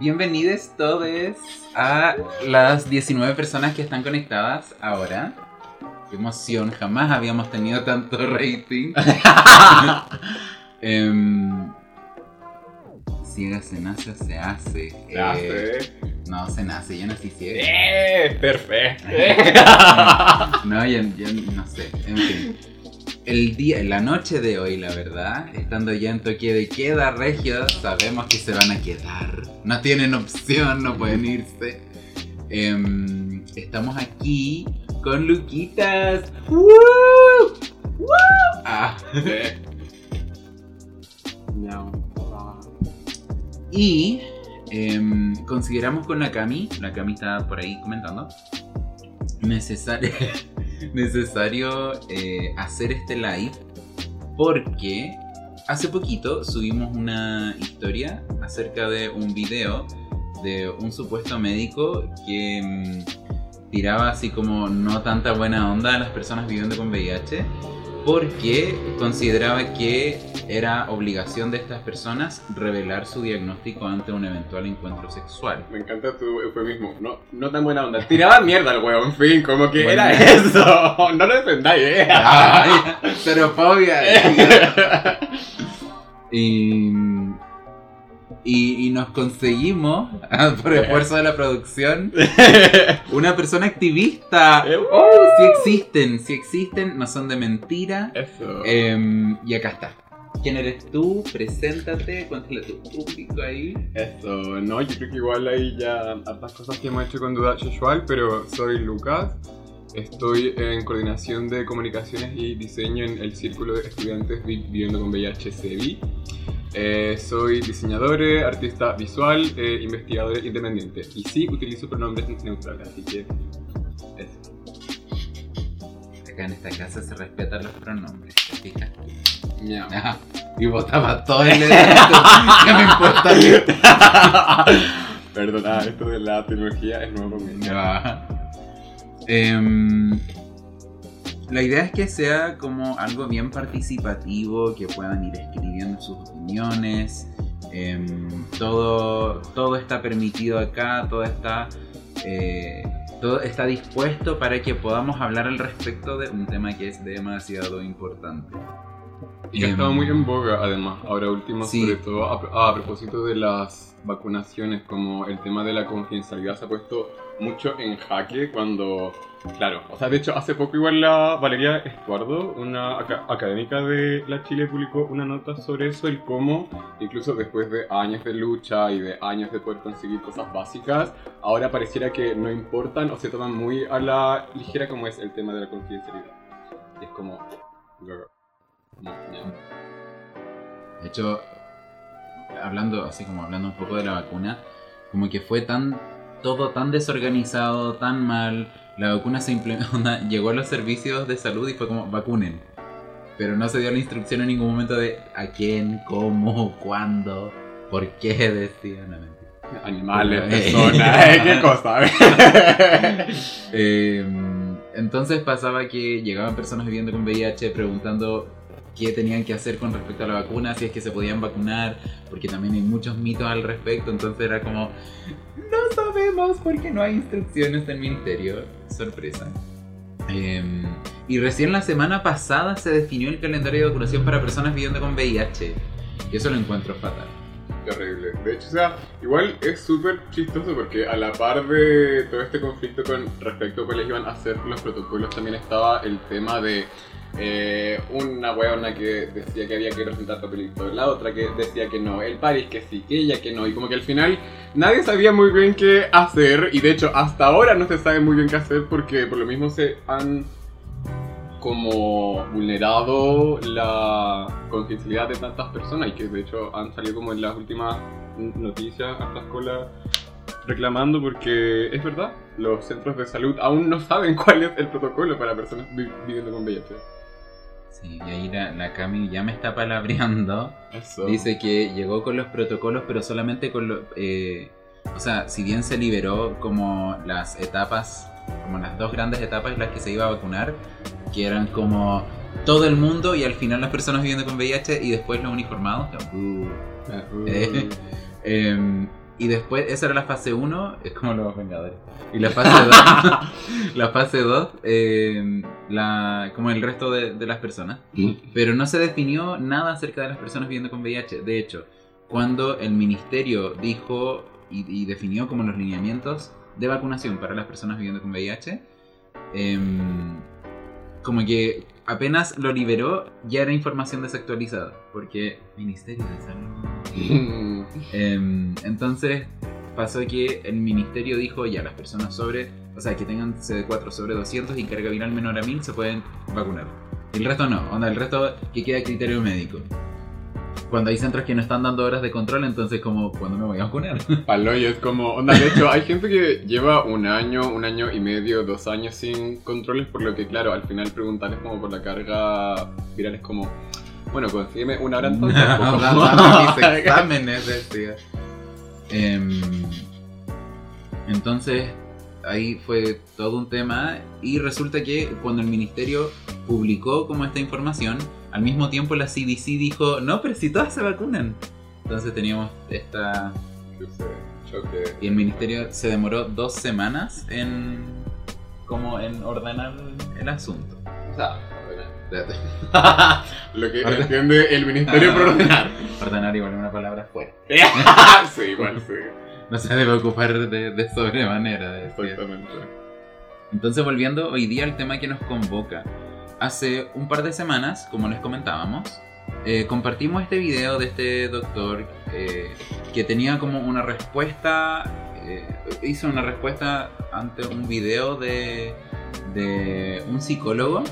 Bienvenidos todos a las 19 personas que están conectadas ahora. Qué emoción, jamás habíamos tenido tanto rating. Em, ciega se nace o se hace. Se hace. Eh, no, se nace, yo nací ciega. ¡Eh! Perfecto. No, ya, ya no sé. En fin. El día, la noche de hoy, la verdad, estando ya en toque de queda, Regio, sabemos que se van a quedar. No tienen opción, no pueden irse. Em, estamos aquí con Luquitas. ¡Woo! ¡Woo! Ah, No. y em, consideramos con la Cami, la Cami está por ahí comentando, necesario, necesario eh, hacer este live porque hace poquito subimos una historia acerca de un video de un supuesto médico que mm, tiraba así como no tanta buena onda a las personas viviendo con VIH porque consideraba que era obligación de estas personas revelar su diagnóstico ante un eventual encuentro sexual. Me encanta tu eufemismo. No, no tan buena onda. Tiraba mierda el huevo, en fin, como que Bueno. era eso. No lo defendáis, eh. Ay, xerofobia. y, y, y nos conseguimos, por esfuerzo de la producción, una persona activista. Eh, Oh, sí existen, sí existen, no son de mentira. Eso. Em, y acá está. ¿Quién eres tú? Preséntate, cuéntale a tu público ahí. Eso, no, yo creo que igual hay ya hartas cosas que hemos hecho con Duda Sexual, pero soy Lucas. Estoy en coordinación de comunicaciones y diseño en el Círculo de Estudiantes Vi- Viviendo con VIH CEVI. Eh, soy diseñador, eh, artista visual, eh, investigador independiente. Y sí, utilizo pronombres neutrales, así que... Eso. Acá en esta casa se respetan los pronombres, ¿te fijas? Miau. Ajá. Y votaba todo el. No me importa. Perdona, esto de la tecnología es nuevo conmigo. Ya. Em, la idea es que sea como algo bien participativo, que puedan ir escribiendo sus opiniones. em, todo, todo está permitido acá, todo está, eh, todo está dispuesto para que podamos hablar al respecto de un tema que es demasiado importante. Y que ha Em, estado muy en boga, además, ahora último, Sí. sobre todo a, a propósito de las vacunaciones, como el tema de la confidencialidad se ha puesto mucho en jaque cuando, claro, o sea, de hecho, hace poco igual la Valeria Estuardo, una aca- académica de la Chile, publicó una nota sobre eso, el cómo, incluso después de años de lucha y de años de poder conseguir cosas básicas, ahora pareciera que no importan o se toman muy a la ligera como es el tema de la confidencialidad. Y es como. De hecho, hablando así como hablando un poco de la vacuna, como que fue tan todo tan desorganizado, tan mal. La vacuna se implementó, llegó a los servicios de salud y fue como vacunen. Pero no se dio la instrucción en ningún momento de a quién, cómo, cuándo, por qué decían. Mentira. Animales, Eh. personas, eh, qué cosa. Eh, entonces pasaba que llegaban personas viviendo con VIH preguntando qué tenían que hacer con respecto a la vacuna, si es que se podían vacunar, porque también hay muchos mitos al respecto, entonces era como, no sabemos porque no hay instrucciones del ministerio, sorpresa. Eh, y recién la semana pasada se definió el calendario de vacunación para personas viviendo con VIH, y eso lo encuentro fatal. Terrible. De hecho, o sea, igual es súper chistoso porque a la par de todo este conflicto con respecto a cuáles iban a ser los protocolos, también estaba el tema de eh, una weona que decía que había que presentar papelito, la otra que decía que no, el Paris que sí, que ella que no, y como que al final nadie sabía muy bien qué hacer, y de hecho hasta ahora no se sabe muy bien qué hacer porque por lo mismo se han como vulnerado la confidencialidad de tantas personas y que de hecho han salido como en las últimas noticias a estas colas reclamando porque es verdad, los centros de salud aún no saben cuál es el protocolo para personas vi- viviendo con VIH. Sí, y ahí la, la Cami ya me está palabreando. Eso. Dice que llegó con los protocolos, pero solamente con los... eh, o sea, si bien se liberó como las etapas, como las dos grandes etapas en las que se iba a vacunar, que eran como todo el mundo y al final las personas viviendo con VIH y después los uniformados. Uh, Ah, uh. Eh. Y después, esa era la fase 1, es como los Vengadores. Y la fase 2, la fase 2, em, la, como el resto de, de las personas. Pero no se definió nada acerca de las personas viviendo con VIH. De hecho, cuando el ministerio dijo y, y definió como los lineamientos de vacunación para las personas viviendo con VIH, em, como que apenas lo liberó, ya era información desactualizada, porque Ministerio de Salud. Em, entonces pasó que el ministerio dijo ya las personas sobre, o sea, que tengan CD4 sobre 200 y carga viral menor a 1000 se pueden vacunar. El resto no, onda, el resto que queda a criterio médico. Cuando hay centros que no están dando horas de control, entonces como, ¿cuándo me voy a vacunar? Palo, y es como, onda, de hecho, hay gente que lleva un año, un año y medio, dos años sin controles, por lo que, claro, al final preguntarles como por la carga viral es como, bueno, consígueme una hora entonces. mis exámenes. Em, entonces, ahí fue todo un tema y resulta que cuando el ministerio publicó como esta información, al mismo tiempo la CDC dijo, no, pero si todas se vacunan. Entonces teníamos esta... Choque. Y el ministerio se demoró dos semanas en... como en ordenar el asunto. O sea, lo que entiende el ministerio por ordenar. Ordenar igual una palabra fuerte. sí, igual, sí. No se debe ocupar de, de sobremanera. decía. Exactamente. Entonces, volviendo hoy día al tema que nos convoca. Hace un par de semanas, como les comentábamos, eh, compartimos este video de este doctor eh, que tenía como una respuesta, eh, hizo una respuesta ante un video de, de un psicólogo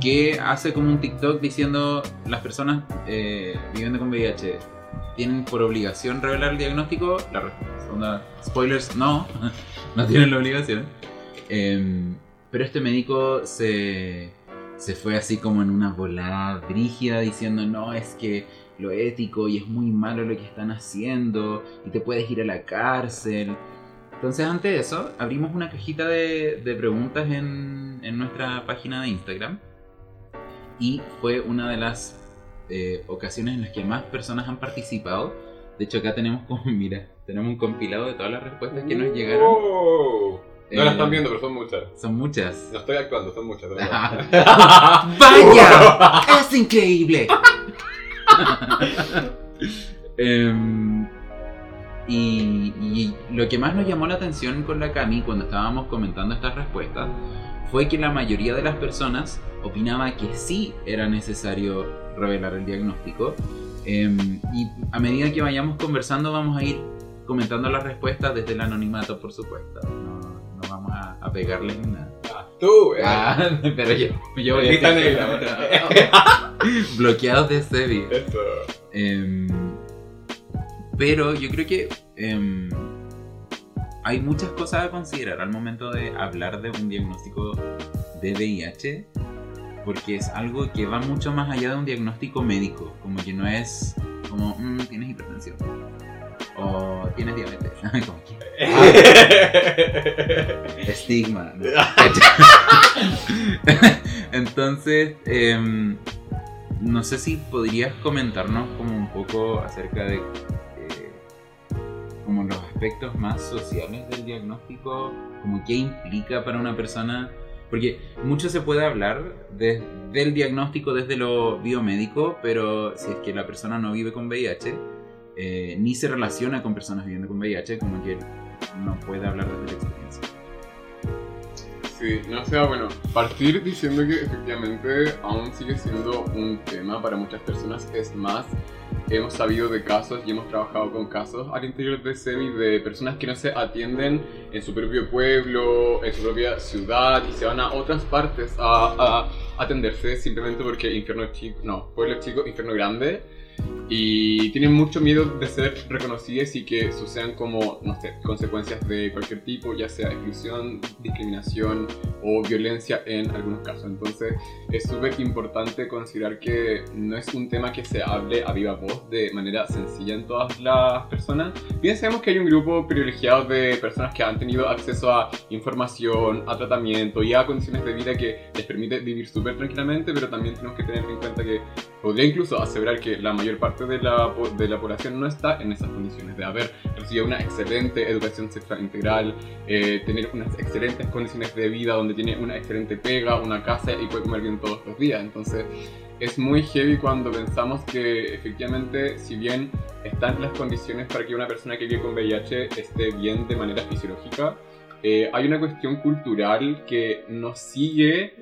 que hace como un TikTok diciendo las personas viviendo con VIH tienen por obligación revelar el diagnóstico. La respuesta, spoilers, no, no tienen la obligación. Pero este médico se, se fue así como en una volada brígida diciendo, no, es que lo ético y es muy malo lo que están haciendo y te puedes ir a la cárcel. Entonces, ante eso, abrimos una cajita de, de preguntas en, en nuestra página de Instagram y fue una de las eh, ocasiones en las que más personas han participado. De hecho, acá tenemos como, mira, tenemos un compilado de todas las respuestas que nos llegaron. No Eh, están viendo, pero son muchas. Son muchas. No estoy actuando, son muchas. ¡Vaya! ¡Es increíble! Em, y, y lo que más nos llamó la atención con la Cami cuando estábamos comentando estas respuestas fue que la mayoría de las personas opinaba que sí era necesario revelar el diagnóstico. Em, y a medida que vayamos conversando vamos a ir comentando las respuestas desde el anonimato, por supuesto. No, no vamos a, a pegarles ni nada. Ah, Tú, eh. Ah, pero yo, yo voy a negra. bloqueados de Sebi. Eso. Em, pero yo creo que em, hay muchas cosas a considerar al momento de hablar de un diagnóstico de VIH, porque es algo que va mucho más allá de un diagnóstico médico, como que no es como, "Mm, tienes hipertensión o tienes diabetes, como que, estigma. ¿no? Entonces, em, no sé si podrías comentarnos como un poco acerca de eh, como los aspectos más sociales del diagnóstico, como qué implica para una persona, porque mucho se puede hablar de- del diagnóstico desde lo biomédico, pero si es que la persona no vive con VIH, eh, ni se relaciona con personas viviendo con VIH, como que no puede hablar desde la experiencia. Sí, no sea bueno, partir diciendo que efectivamente aún sigue siendo un tema para muchas personas, es más, hemos sabido de casos y hemos trabajado con casos al interior de SEMI de personas que no se atienden en su propio pueblo, en su propia ciudad y se van a otras partes a, a atenderse simplemente porque infierno chico, no, pueblo chico, infierno grande. Y tienen mucho miedo de ser reconocidos y que sucedan como, no sé, consecuencias de cualquier tipo, ya sea exclusión, discriminación o violencia en algunos casos. Entonces es súper importante considerar que no es un tema que se hable a viva voz de manera sencilla en todas las personas. Bien sabemos que hay un grupo privilegiado de personas que han tenido acceso a información, a tratamiento y a condiciones de vida que les permite vivir súper tranquilamente, pero también tenemos que tener en cuenta que podría incluso aseverar que la mayor parte parte de la, de la población no está en esas condiciones de haber recibido una excelente educación sexual integral, eh, tener unas excelentes condiciones de vida donde tiene una excelente pega, una casa y puede comer bien todos los días. Entonces es muy heavy cuando pensamos que efectivamente, si bien están las condiciones para que una persona que vive con VIH esté bien de manera fisiológica, eh, hay una cuestión cultural que nos sigue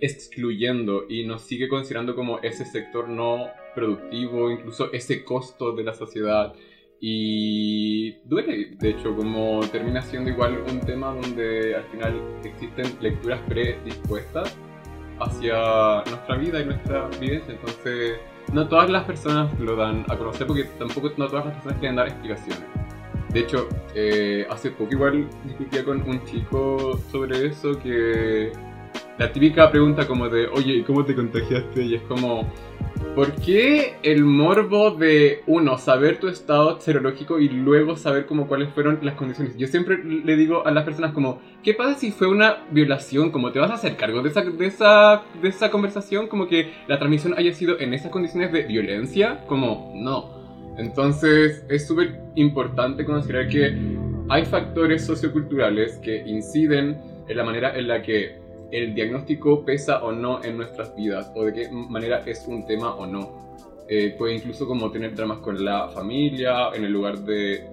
excluyendo y nos sigue considerando como ese sector no productivo, incluso ese costo de la sociedad. Y duele, de hecho, como termina siendo igual un tema donde al final existen lecturas predispuestas hacia nuestra vida y nuestra vivencia. Entonces, no todas las personas lo dan a conocer porque tampoco no todas las personas quieren dar explicaciones. De hecho, eh, hace poco igual discutía con un chico sobre eso que la típica pregunta como de, oye, ¿cómo te contagiaste? Y es como, ¿por qué el morbo de, uno, saber tu estado serológico y luego saber como cuáles fueron las condiciones? Yo siempre le digo a las personas como, ¿qué pasa si fue una violación? ¿Cómo te vas a hacer cargo de esa, de esa, de esa conversación? Como que la transmisión haya sido en esas condiciones de violencia? Como, no. Entonces es súper importante considerar que hay factores socioculturales que inciden en la manera en la que el diagnóstico pesa o no en nuestras vidas o de qué manera es un tema o no. Eh, puede incluso como tener dramas con la familia, en el lugar de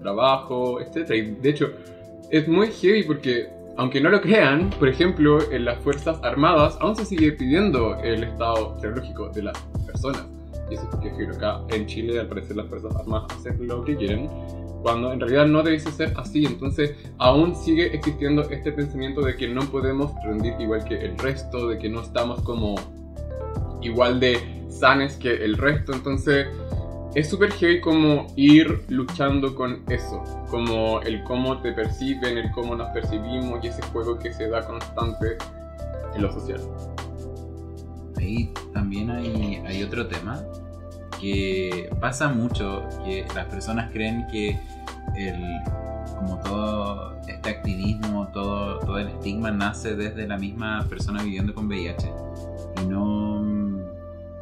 trabajo, etc. Y de hecho, es muy heavy porque, aunque no lo crean, por ejemplo, en las Fuerzas Armadas aún se sigue pidiendo el estado serológico de las personas. Y eso es porque acá en Chile, al parecer, las Fuerzas Armadas hacen lo que quieren cuando en realidad no debiese ser así. Entonces aún sigue existiendo este pensamiento de que no podemos rendir igual que el resto, de que no estamos como igual de sanes que el resto. Entonces es súper heavy como ir luchando con eso, como el cómo te perciben, el cómo nos percibimos y ese juego que se da constante en lo social. Ahí también hay, hay otro tema que pasa mucho, que las personas creen que el, como todo este activismo, todo, todo el estigma nace desde la misma persona viviendo con VIH y no,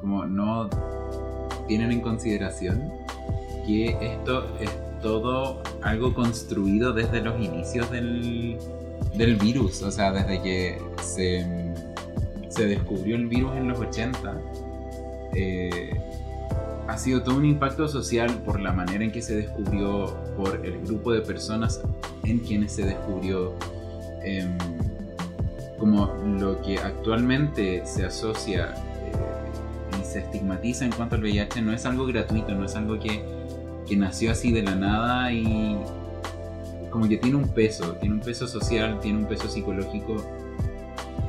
como no tienen en consideración que esto es todo algo construido desde los inicios del, del virus, o sea, desde que se, se descubrió el virus en los 80. Eh, ha sido todo un impacto social por la manera en que se descubrió, por el grupo de personas en quienes se descubrió, em, como lo que actualmente se asocia eh, y se estigmatiza en cuanto al VIH no es algo gratuito, no es algo que, que nació así de la nada y como que tiene un peso, tiene un peso social, tiene un peso psicológico.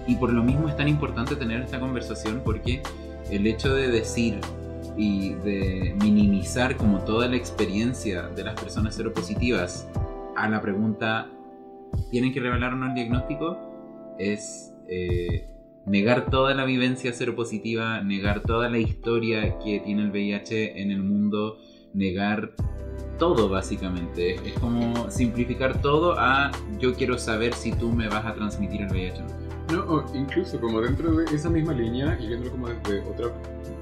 Y por lo mismo es tan importante tener esta conversación porque el hecho de decir y de minimizar como toda la experiencia de las personas seropositivas a la pregunta ¿tienen que revelar o no el diagnóstico? es eh, negar toda la vivencia seropositiva, negar toda la historia que tiene el VIH en el mundo, negar todo básicamente. Es como simplificar todo a yo quiero saber si tú me vas a transmitir el VIH o no. No, incluso como dentro de esa misma línea y viéndolo como desde otra,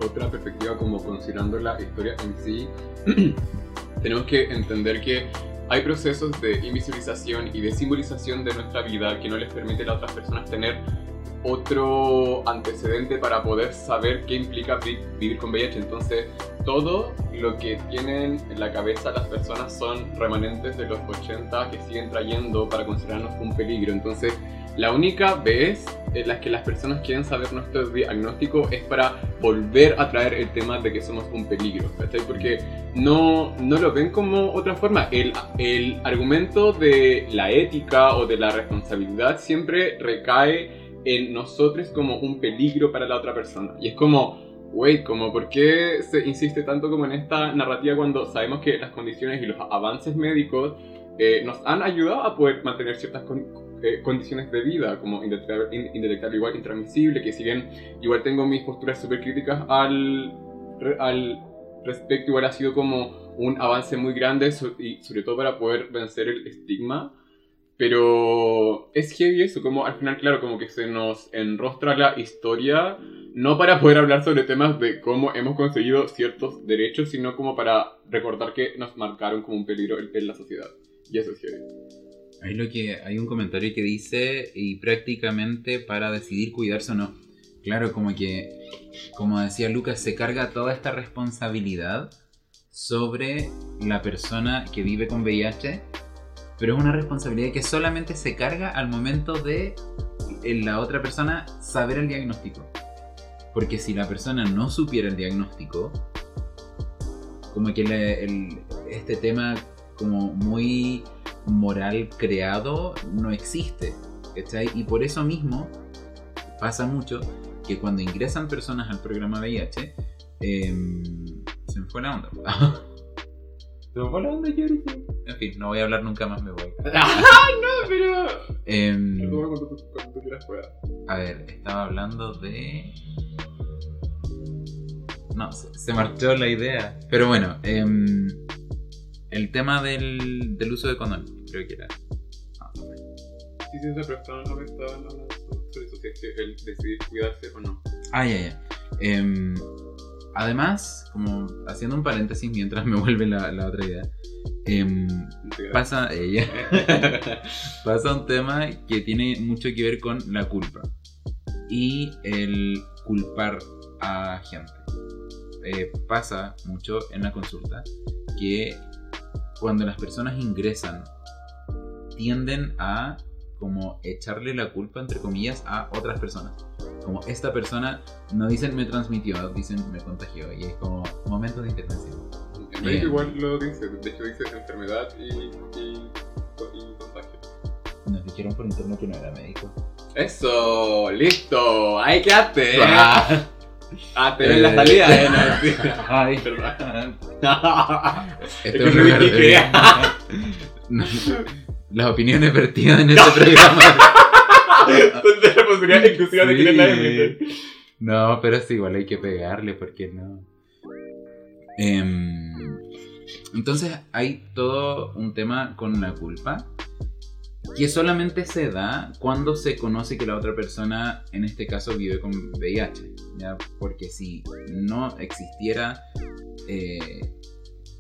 otra perspectiva, como considerando la historia en sí, tenemos que entender que hay procesos de invisibilización y de simbolización de nuestra vida que no les permiten a otras personas tener otro antecedente para poder saber qué implica vivir con VIH. Entonces, todo lo que tienen en la cabeza las personas son remanentes de los 80 que siguen trayendo para considerarnos un peligro. Entonces, la única vez en la que las personas quieren saber nuestro diagnóstico es para volver a traer el tema de que somos un peligro. Porque no, no lo ven como otra forma. El, el argumento de la ética o de la responsabilidad siempre recae en nosotros como un peligro para la otra persona. Y es como, wait, como por qué se insiste tanto como en esta narrativa cuando sabemos que las condiciones y los avances médicos eh, nos han ayudado a poder mantener ciertas eh, condiciones de vida, como indetectable igual, intransmisible, que si bien igual tengo mis posturas súper críticas al, al respecto, igual ha sido como un avance muy grande y sobre todo para poder vencer el estigma Pero es heavy eso, como al final, claro, como que se nos enrostra la historia, no para poder hablar sobre temas de cómo hemos conseguido ciertos derechos, sino como para recordar que nos marcaron como un peligro en la sociedad. Y eso es heavy. Hay, lo que, hay un comentario que dice, y prácticamente para decidir cuidarse o no. Claro, como que, como decía Lucas, se carga toda esta responsabilidad sobre la persona que vive con VIH, pero es una responsabilidad que solamente se carga al momento de la otra persona saber el diagnóstico. Porque si la persona no supiera el diagnóstico, como que este tema como muy moral creado no existe. Y por eso mismo pasa mucho que cuando ingresan personas al programa VIH, em, se me fue la onda. la onda, yo En fin, no voy a hablar nunca más, me voy. ¡Ay, no! Pero. Eh, a ver, estaba hablando de. No, se, marchó la idea. Pero bueno, eh, el tema del, del uso de condón, creo que era. Ah, sí, sí, pero estaban hablando sobre eso, si es que el decidir cuidarse o no. Ah, ya, ya. Eh, además, como haciendo un paréntesis mientras me vuelve la, la otra idea, eh, pasa, ella pasa un tema que tiene mucho que ver con la culpa y el culpar a gente. Eh, pasa mucho en la consulta que cuando las personas ingresan tienden a como echarle la culpa entre comillas a otras personas como esta persona no dicen me transmitió, dicen me contagió. Y es como momento de intervención. En médico igual lo dice, de hecho dice enfermedad y, y, contagio. Nos dijeron por internet que no era médico. Eso, listo, ahí quedaste. Ah, ah te ven la salida, eh. Ay, perdón. Esto es que... Las opiniones vertidas en este programa No, pero es igual hay que pegarle, porque no. Em, entonces hay todo un tema con la culpa que solamente se da cuando se conoce que la otra persona, en este caso, vive con VIH. ¿ya? Porque si no existiera eh,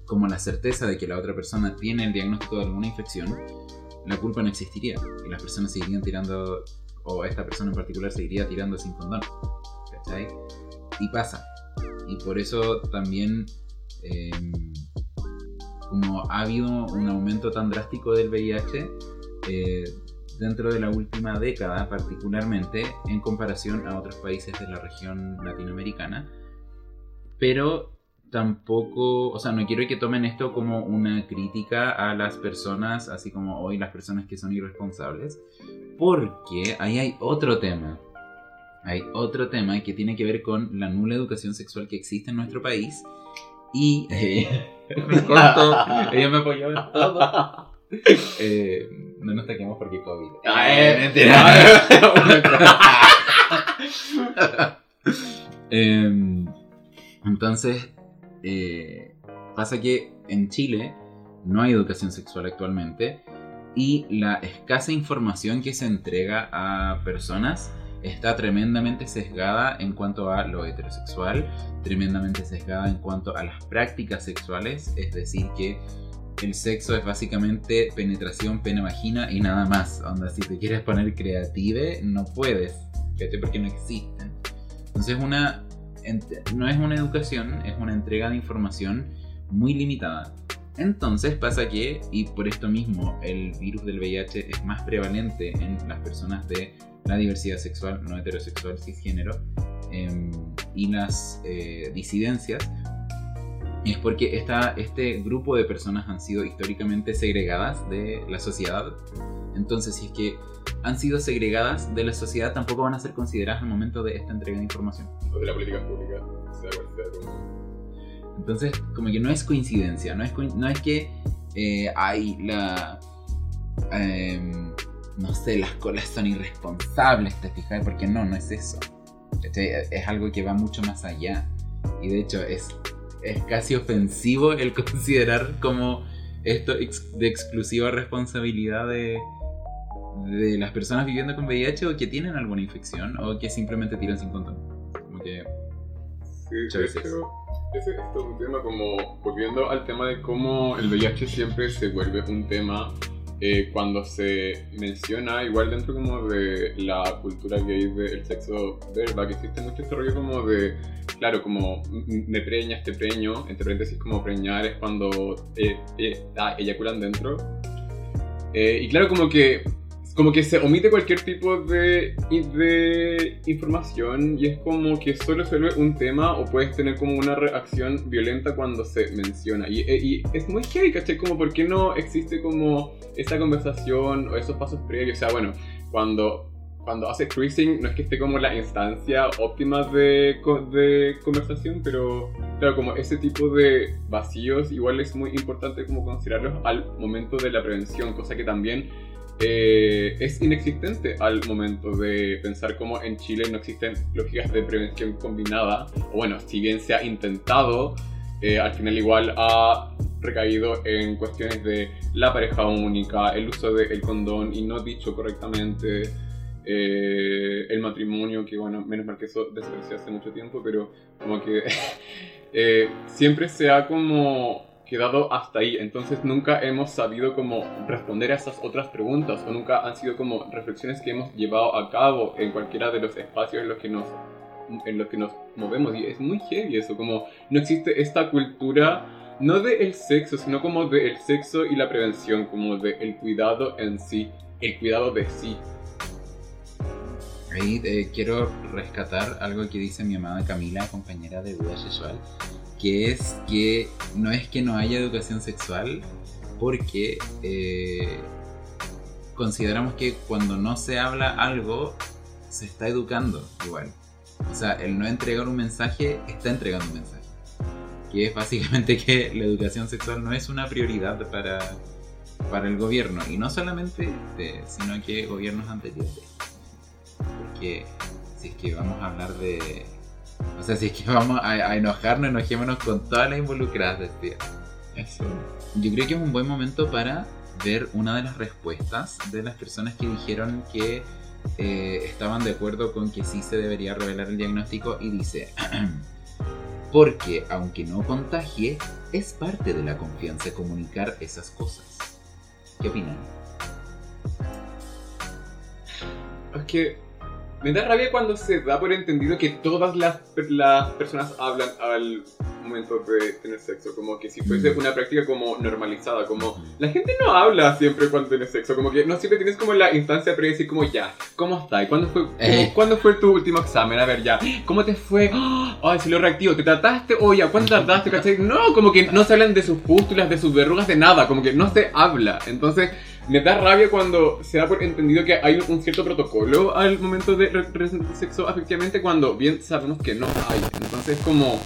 como la certeza de que la otra persona tiene el diagnóstico de alguna infección, la culpa no existiría y las personas seguirían tirando o esta persona en particular seguiría tirando sin condón. ¿Cachai? Y pasa. Y por eso también, em, como ha habido un aumento tan drástico del VIH, eh, dentro de la última década particularmente, en comparación a otros países de la región latinoamericana, pero tampoco, o sea, no quiero que tomen esto como una crítica a las personas, así como hoy las personas que son irresponsables, porque ahí hay otro tema. Hay otro tema que tiene que ver con la nula educación sexual que existe en nuestro país. Y eh, me contó, ella me apoyó en todo. Eh, no nos taquemos porque COVID. Ah, eh, mentira. Em, entonces, eh, pasa que en Chile no hay educación sexual actualmente y la escasa información que se entrega a personas está tremendamente sesgada en cuanto a lo heterosexual, tremendamente sesgada en cuanto a las prácticas sexuales, es decir, que el sexo es básicamente penetración, pena, vagina y nada más. Onda, si te quieres poner creative, no puedes, porque no existe. Entonces, una, no es una educación, es una entrega de información muy limitada. Entonces pasa que, y por esto mismo, el virus del VIH es más prevalente en las personas de la diversidad sexual, no heterosexual, cisgénero, em, y las eh, disidencias, es porque esta, este grupo de personas han sido históricamente segregadas de la sociedad. Entonces, si es que han sido segregadas de la sociedad, tampoco van a ser consideradas al momento de esta entrega de información. O de la política pública, entonces, como que no es coincidencia, no es, no es que eh, hay la... Em, no sé, las colas son irresponsables, ¿te fijas? Porque no, no es eso. Es algo que va mucho más allá. Y de hecho es, es casi ofensivo el considerar como esto de exclusiva responsabilidad de, de las personas viviendo con VIH o que tienen alguna infección o que simplemente tiran sin condón. Como que Sí, de hecho, ese es todo un tema como, volviendo al tema de cómo el VIH siempre se vuelve un tema eh, cuando se menciona, igual dentro como de la cultura gay del sexo verba, que existe mucho este rollo como de, claro, como me preñas, te preño, entre paréntesis como preñar es cuando eh, eh, ah, eyaculan dentro. Eh, y claro, como que como que se omite cualquier tipo de, de información y es como que solo se vuelve un tema o puedes tener como una reacción violenta cuando se menciona. Y, eh, y es muy heavy, ¿cachai? Como por qué no existe como esa conversación o esos pasos previos. O sea, bueno, cuando, cuando hace cruising no es que esté como la instancia óptima de, de conversación, pero claro, como ese tipo de vacíos igual es muy importante como considerarlos al momento de la prevención, cosa que también eh, es inexistente al momento de pensar como en Chile no existen lógicas de prevención combinada, o bueno, si bien se ha intentado, eh, al final igual ha recaído en cuestiones de la pareja única, el uso del condón y no dicho correctamente, eh, el matrimonio, que bueno, menos mal que eso desapareció hace mucho tiempo, pero como que eh, siempre se ha como quedado hasta ahí, entonces nunca hemos sabido cómo responder a esas otras preguntas o nunca han sido como reflexiones que hemos llevado a cabo en cualquiera de los espacios en los que nos en los que nos movemos. Y es muy heavy eso, como no existe esta cultura no del sexo, sino como del sexo y la prevención, como del cuidado en sí, el cuidado de sí. Ahí eh, quiero rescatar algo que dice mi amada Camila, compañera de vida sexual, que es que no es que no haya educación sexual, porque eh, consideramos que cuando no se habla algo, se está educando igual. O sea, el no entregar un mensaje está entregando un mensaje. Que es básicamente que la educación sexual no es una prioridad para, para el gobierno. Y no solamente este, sino que gobiernos anteriores porque si es que vamos a hablar de. O sea, si es que vamos a, a enojarnos, enojémonos con todas las involucradas de este. Eso. Yo creo que es un buen momento para ver una de las respuestas de las personas que dijeron que eh, estaban de acuerdo con que sí se debería revelar el diagnóstico y dice. Porque aunque no contagie, es parte de la confianza comunicar esas cosas. ¿Qué opinan? Es que me da rabia cuando se da por entendido que todas las, las personas hablan al momento de tener sexo, como que si fuese Mm. una práctica como normalizada, como la gente no habla siempre cuando tiene sexo, como que no siempre tienes como la instancia para decir como ya, ¿cómo estás? ¿Cuándo fue, cómo- Eh. ¿cuándo fue tu último examen? A ver ya, ¿cómo te fue? Ay, si lo reactivo, ¿te trataste? O ya, ¿cuánto tardaste? ¿Cachai? No, como que no se hablan de sus pústulas, de sus verrugas, de nada, como que no se habla. Entonces, me da rabia cuando se da por entendido que hay un cierto protocolo al momento de re- representar sexo afectivamente cuando bien sabemos que no hay. Entonces, como,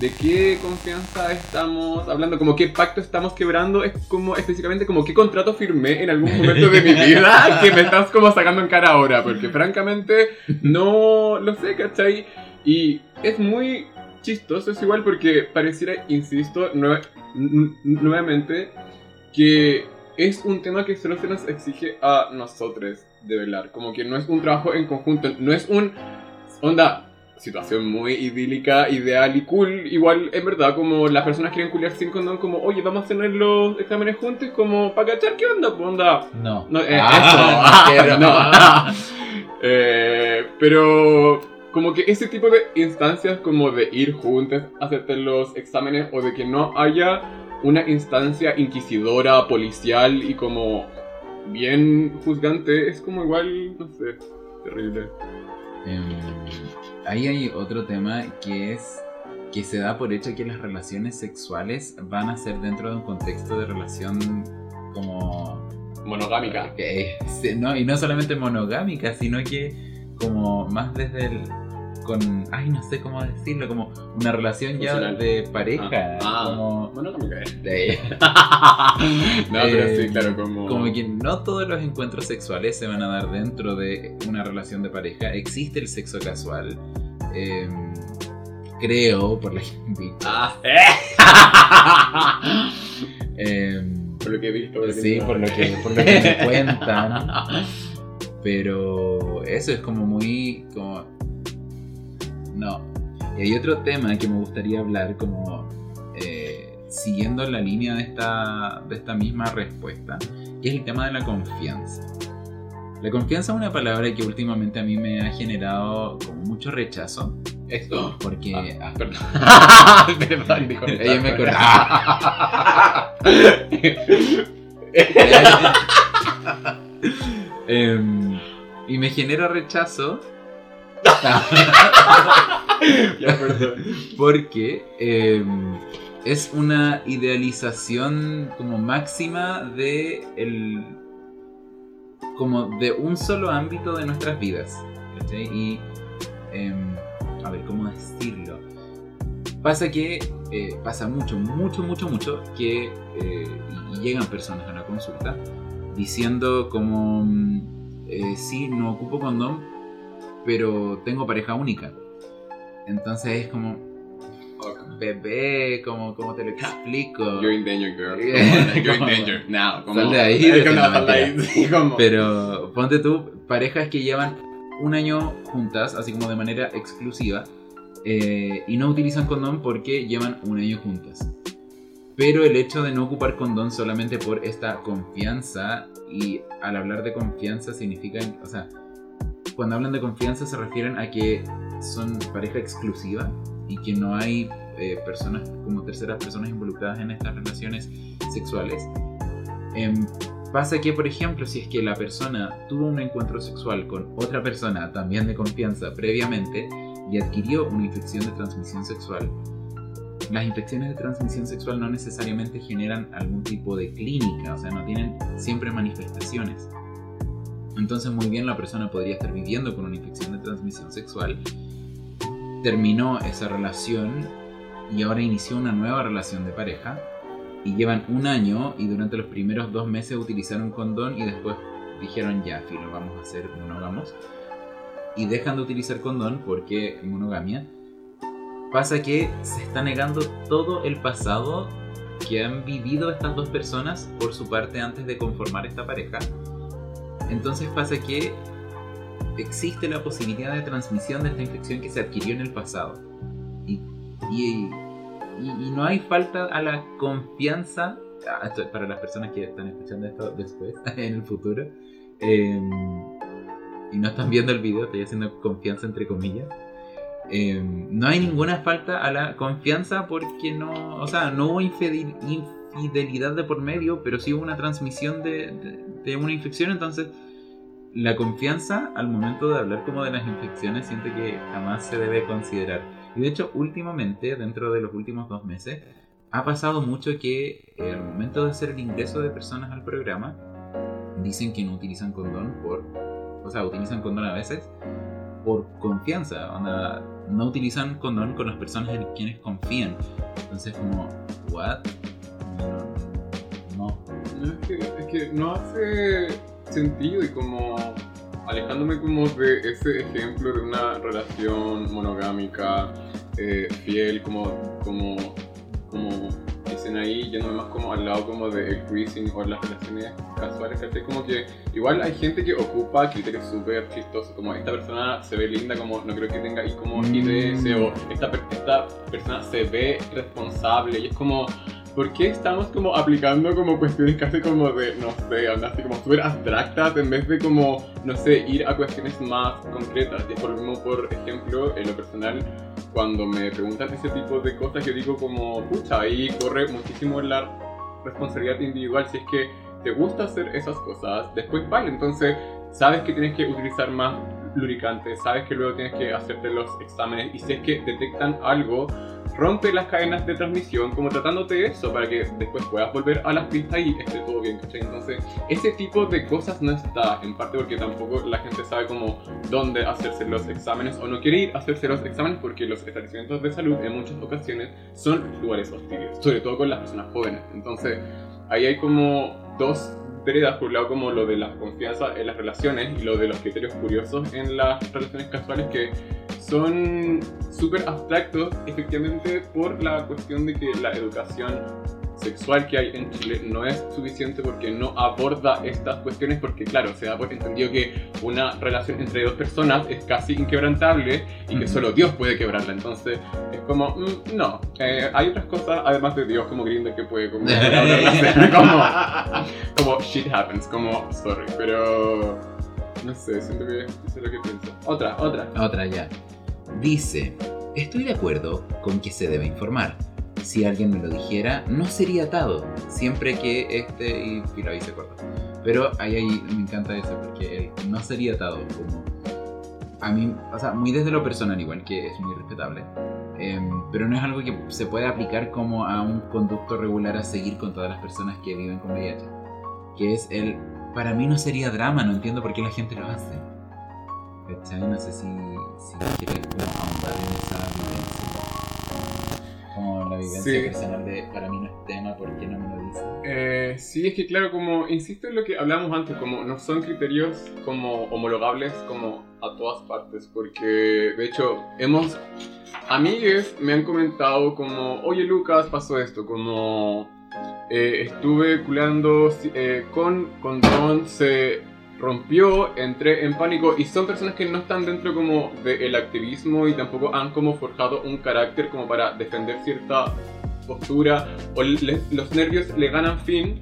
¿de qué confianza estamos hablando? Como, ¿qué pacto estamos quebrando? Es como, específicamente, como, ¿qué contrato firmé en algún momento de mi vida que me estás como sacando en cara ahora? Porque francamente, no lo sé, ¿cachai? Y es muy chistoso, es igual porque pareciera, insisto, nue- nuevamente, que es un tema que solo se nos exige a nosotros de velar. Como que no es un trabajo en conjunto, no es un. Onda, situación muy idílica, ideal y cool. Igual, en verdad, como las personas quieren culiar sin condón, como, oye, vamos a tener los exámenes juntos, como, para cachar qué onda, onda. No. No, eh, Ah, eso. pero- no. Eh, pero como que ese tipo de instancias como de ir juntos a hacerte los exámenes o de que no haya una instancia inquisidora, policial y como bien juzgante es como igual, no sé, terrible. Em, ahí hay otro tema que es que se da por hecho que las relaciones sexuales van a ser dentro de un contexto de relación como Monogámica. no, y no solamente monogámica, sino que como más desde el con ay no sé cómo decirlo, como una relación ya Funcional. de pareja, Ah, como Monogámica. eh. de- no, pero sí, Eh, claro, como... Como que no todos los encuentros sexuales se van a dar dentro de una relación de pareja. Existe el sexo casual. eh, creo, por la gente. Ah, eh, Por lo que he visto. por lo que Sí, por lo que, por lo que me cuentan. Pero eso es como muy. como. No. Y hay otro tema que me gustaría hablar, como. eh, siguiendo la línea de esta, de esta misma respuesta, que es el tema de la confianza. La confianza es una palabra que últimamente a mí me ha generado como mucho rechazo. Esto. Porque. Ah, perdón. perdón, dijo Ella me Em, y me genera rechazo porque em, es una idealización como máxima de el como de un solo ámbito de nuestras vidas y em, a ver cómo decirlo pasa que eh, pasa mucho mucho mucho mucho que eh, llegan personas a la consulta diciendo como mm, eh, sí no ocupo condón pero tengo pareja única entonces es como bebé como cómo te lo explico You're in danger, girl. Yeah. You're in danger. Now. Como, Sal de ahí, de no, como. Pero ponte tú, parejas que llevan un año juntas, así como de manera exclusiva, eh, y no utilizan condón porque llevan un año juntas. Pero el hecho de no ocupar condón solamente por esta confianza, y al hablar de confianza significa, o sea, cuando hablan de confianza se refieren a que son pareja exclusiva y que no hay eh, personas como terceras personas involucradas en estas relaciones sexuales. Em, pasa que, por ejemplo, si es que la persona tuvo un encuentro sexual con otra persona también de confianza previamente y adquirió una infección de transmisión sexual, las infecciones de transmisión sexual no necesariamente generan algún tipo de clínica, o sea, no tienen siempre manifestaciones. Entonces, muy bien, la persona podría estar viviendo con una infección de transmisión sexual, terminó esa relación y ahora inició una nueva relación de pareja. Y llevan un año y durante los primeros dos meses utilizaron condón y después dijeron ya, filo, vamos a ser monógamos y dejan de utilizar condón porque monogamia. Pasa que se está negando todo el pasado que han vivido estas dos personas por su parte antes de conformar esta pareja entonces pasa que existe la posibilidad de transmisión de esta infección que se adquirió en el pasado. Y, no hay falta a la confianza para las personas que están escuchando esto después en el futuro eh, y no están viendo el video estoy haciendo confianza entre comillas eh, no hay ninguna falta a la confianza porque no o sea no hubo infidel- infidelidad de por medio pero sí hubo una transmisión de- de una infección entonces la confianza al momento de hablar como de las infecciones siento que jamás se debe considerar y de hecho, últimamente, dentro de los últimos dos meses, ha pasado mucho que eh, al momento de hacer el ingreso de personas al programa, dicen que no utilizan condón por. O sea, utilizan condón a veces por confianza. onda, no utilizan condón con las personas en quienes confían. Entonces, como, ¿what? No, es que, es que no hace sentido y como alejándome como de ese ejemplo de una relación monogámica, eh, fiel, como, como, como dicen ahí, yéndome más como al lado como de el cruising o las relaciones casuales, ¿cachai? Como que igual hay gente que ocupa criterios súper chistosos, como esta persona se ve linda, como no creo que tenga ahí como Mm. IDS o esta, esta persona se ve responsable y es como... ¿Por qué estamos como aplicando como cuestiones casi como de, no sé, así como súper abstractas en vez de como, no sé, ir a cuestiones más concretas? Y por mismo, por ejemplo, en lo personal, cuando me preguntan ese tipo de cosas, yo digo como, pucha, ahí corre muchísimo la responsabilidad individual si es que te gusta hacer esas cosas, después vale, entonces sabes que tienes que utilizar más lubricante, sabes que luego tienes que hacerte los exámenes y si es que detectan algo, rompe las cadenas de transmisión como tratándote de eso para que después puedas volver a las pistas y esté todo bien, ¿cachai? Entonces, ese tipo de cosas no está, en parte porque tampoco la gente sabe como dónde hacerse los exámenes o no quiere ir a hacerse los exámenes porque los establecimientos de salud en muchas ocasiones son lugares hostiles, sobre todo con las personas jóvenes. Entonces, ahí hay como dos un lado como lo de la confianza en las relaciones y lo de los criterios curiosos en las relaciones casuales que son súper abstractos efectivamente por la cuestión de que la educación sexual que hay en Chile no es suficiente porque no aborda estas cuestiones porque claro, se da por entendido que una relación entre dos personas es casi inquebrantable y que solo Dios puede quebrarla. Entonces es como, mm, no, eh, hay otras cosas además de Dios como Grindr que puede como, como, como shit happens, como sorry, pero no sé, siento que eso es lo que pienso. Otra, otra. Otra ya. Dice, estoy de acuerdo con que se debe informar. Si alguien me lo dijera, no sería atado. Siempre que este... Y filo, ahí se corta. Pero ahí, ahí me encanta eso porque él no sería atado como... A mí, o sea, muy desde lo personal igual, que es muy respetable. Em, pero no es algo que se puede aplicar como a un conducto regular a seguir con todas las personas que viven con VIH. Que es el... Para mí no sería drama, no entiendo por qué la gente lo hace. ¿Cachai? No sé si, si quiere ahondar en esa vivencia. Vivencia Sí. personal de para mí no es tema, ¿por qué no me lo dicen? Eh, sí, es que claro, como insisto en lo que hablamos antes, como no son criterios como homologables como a todas partes, porque de hecho hemos, amigues me han comentado como, oye Lucas, pasó esto, como eh, estuve culando eh, con condón, se rompió, entré en pánico y son personas que no están dentro como del activismo y tampoco han como forjado un carácter como para defender cierta postura o le- los nervios le ganan fin.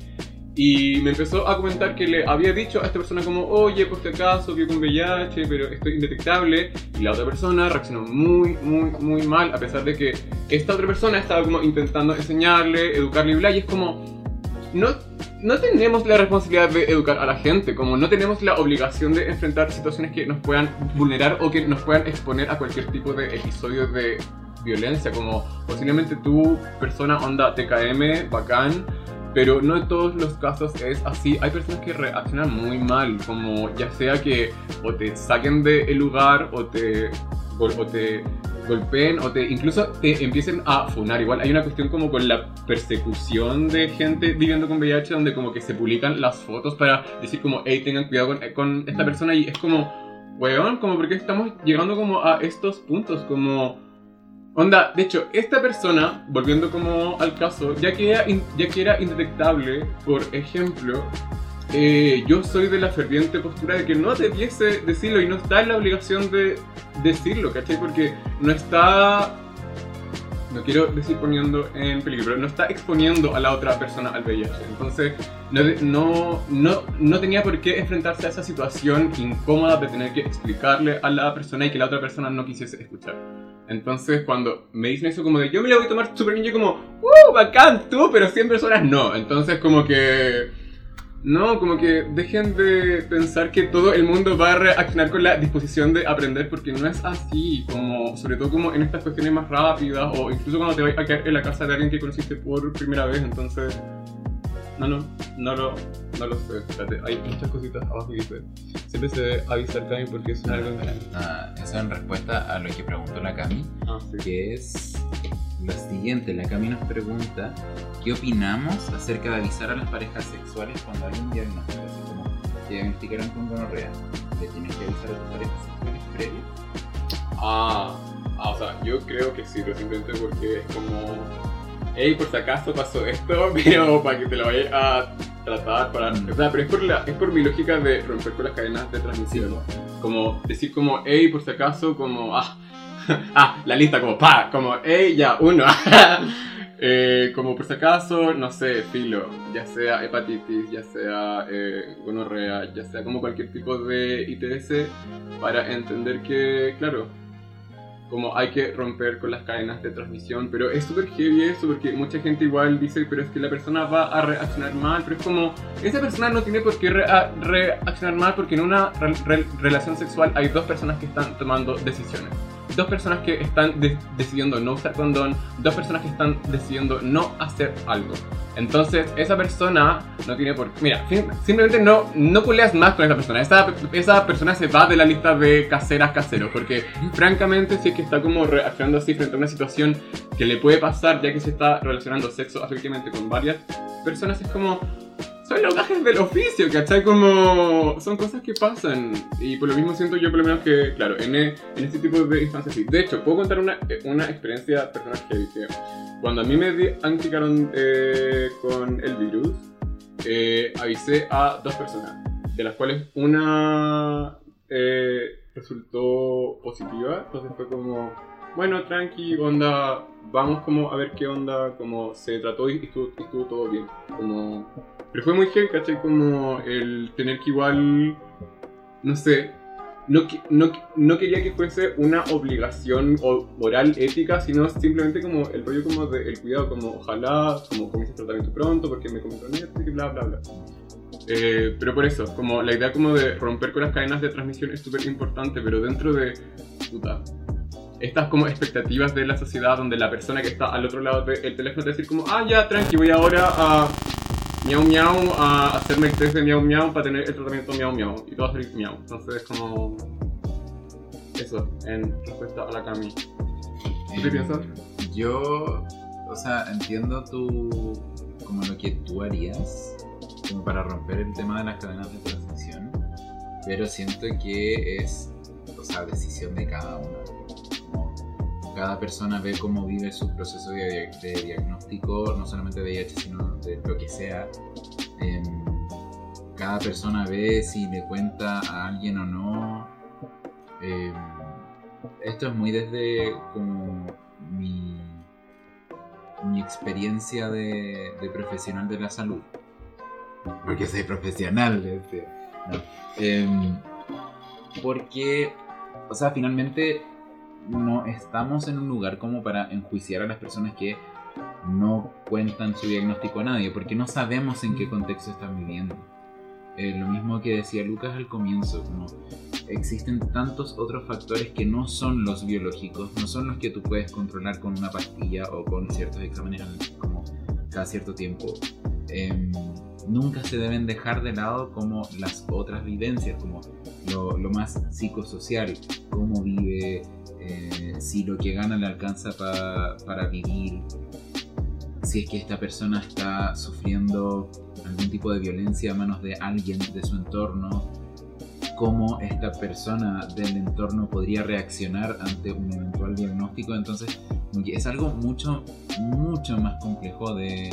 Y me empezó a comentar que le había dicho a esta persona como oye por si acaso vio con VIH pero estoy indetectable y la otra persona reaccionó muy muy muy mal a pesar de que esta otra persona estaba como intentando enseñarle educarle y bla y es como no no tenemos la responsabilidad de educar a la gente, como no tenemos la obligación de enfrentar situaciones que nos puedan vulnerar o que nos puedan exponer a cualquier tipo de episodio de violencia, como posiblemente tú, persona onda TKM, bacán, pero no en todos los casos es así. Hay personas que reaccionan muy mal, como ya sea que o te saquen del lugar te, gol- o te golpeen o te incluso te empiecen a funar. Igual. Hay una cuestión como con la persecución de gente viviendo con VIH donde como que se publican las fotos para decir como, hey, tengan cuidado con, con esta persona y es como, weón, como porque estamos llegando como a estos puntos, como... Onda, de hecho, esta persona, volviendo como al caso, ya que era, in- ya que era indetectable, por ejemplo, eh, yo soy de la ferviente postura de que no debiese decirlo y no está en la obligación de decirlo, ¿cachai? Porque no está, no quiero decir poniendo en peligro, pero no está exponiendo a la otra persona al VIH. Entonces, no, no, no, no tenía por qué enfrentarse a esa situación incómoda de tener que explicarle a la persona y que la otra persona no quisiese escuchar. Entonces, cuando me dicen eso como de yo me la voy a tomar súper bien, yo como, ¡uh, bacán tú! Pero 100 personas no. Entonces, como que... No, como que dejen de pensar que todo el mundo va a reaccionar con la disposición de aprender porque no es así, como sobre todo como en estas cuestiones más rápidas o incluso cuando te vas a quedar en la casa de alguien que conociste por primera vez, entonces no, no, no lo, no lo sé, espérate, hay muchas cositas abajo que dice, siempre se debe avisar Cami porque es algo en Ah, eso en respuesta a lo que preguntó la Cami, Ah, sí. que es lo siguiente. La Cami nos pregunta qué opinamos acerca de avisar a las parejas sexuales cuando hay un diagnóstico, así como que diagnosticaron con gonorrea. ¿Le tienes que avisar a tus parejas sexuales previo? Ah, ah, o sea, yo creo que sí, pero simplemente porque es como, hey, por si acaso pasó esto, pero para que te lo vayas a tratar, para... O sea, pero es por, la, es por mi lógica de romper con las cadenas de transmisión. Como decir como, hey, por si acaso, como, ah, ah, la lista como, pa, como, hey, ya, uno. Eh, como por si acaso, no sé, filo, ya sea hepatitis, ya sea eh, gonorrea, ya sea como cualquier tipo de ITS, para entender que, claro, como hay que romper con las cadenas de transmisión, pero es súper heavy eso porque mucha gente igual dice, pero es que la persona va a reaccionar mal, pero es como, esa persona no tiene por qué rea- reaccionar mal porque en una re- re- relación sexual hay dos personas que están tomando decisiones. Dos personas que están de- decidiendo no usar condón, dos personas que están decidiendo no hacer algo. Entonces, esa persona no tiene por Mira, sim- simplemente no, no culeas más con esa persona. Esa, esa persona se va de la lista de caseras caseros. Porque, francamente, si es que está como reaccionando así frente a una situación que le puede pasar, ya que se está relacionando sexo afectivamente con varias personas, es como. Son gajes del oficio, ¿cachai? Como son cosas que pasan. Y por lo mismo siento yo por lo menos que, claro, en, en este tipo de instancias sí. De hecho, puedo contar una, una experiencia personal que cuando a mí me diagnosticaron eh, con el virus, eh, avisé a dos personas, de las cuales una eh, resultó positiva, entonces fue como, bueno, tranqui, onda, vamos como a ver qué onda, como se trató y estuvo, estuvo todo bien, como... Pero fue muy heavy, ¿cachai? Como el tener que igual, no sé, no, no, no, quería que fuese una obligación moral ética, sino simplemente como el rollo como de el cuidado, como ojalá, como comience el tratamiento pronto, porque me esto y bla, bla, bla. Eh, pero por eso, como la idea como de romper con las cadenas de transmisión es súper importante, pero dentro de, puta, estas como expectativas de la sociedad donde la persona que está al otro lado del teléfono te decir como, ah, ya, tranqui, voy ahora a miau miau a hacerme el test de miau miau para tener el tratamiento miau miau y todo va a salir miau. Entonces, como. Eso, en respuesta a la Cami. ¿Qué piensas? Yo, o sea, entiendo tu. como lo que tú harías, como para romper el tema de las cadenas de transmisión, pero siento que es, o sea, decisión de cada uno cada persona ve cómo vive su proceso de, diagnóstico, no solamente de VIH, sino de lo que sea. Em, cada persona ve si le cuenta a alguien o no. Em, esto es muy desde como mi, mi experiencia de, profesional de la salud. Porque soy profesional. Este, em, porque, o sea, finalmente no estamos en un lugar como para enjuiciar a las personas que no cuentan su diagnóstico a nadie, porque no sabemos en qué contexto están viviendo. Eh, lo mismo que decía Lucas al comienzo, como existen tantos otros factores que no son los biológicos, no son los que tú puedes controlar con una pastilla o con ciertos exámenes como cada cierto tiempo. Em, nunca se deben dejar de lado como las otras vivencias, como lo, lo más psicosocial, cómo vive, eh, si lo que gana le alcanza para vivir, si es que esta persona está sufriendo algún tipo de violencia a manos de alguien de su entorno, cómo esta persona del entorno podría reaccionar ante un eventual diagnóstico. Entonces, es algo mucho, mucho más complejo de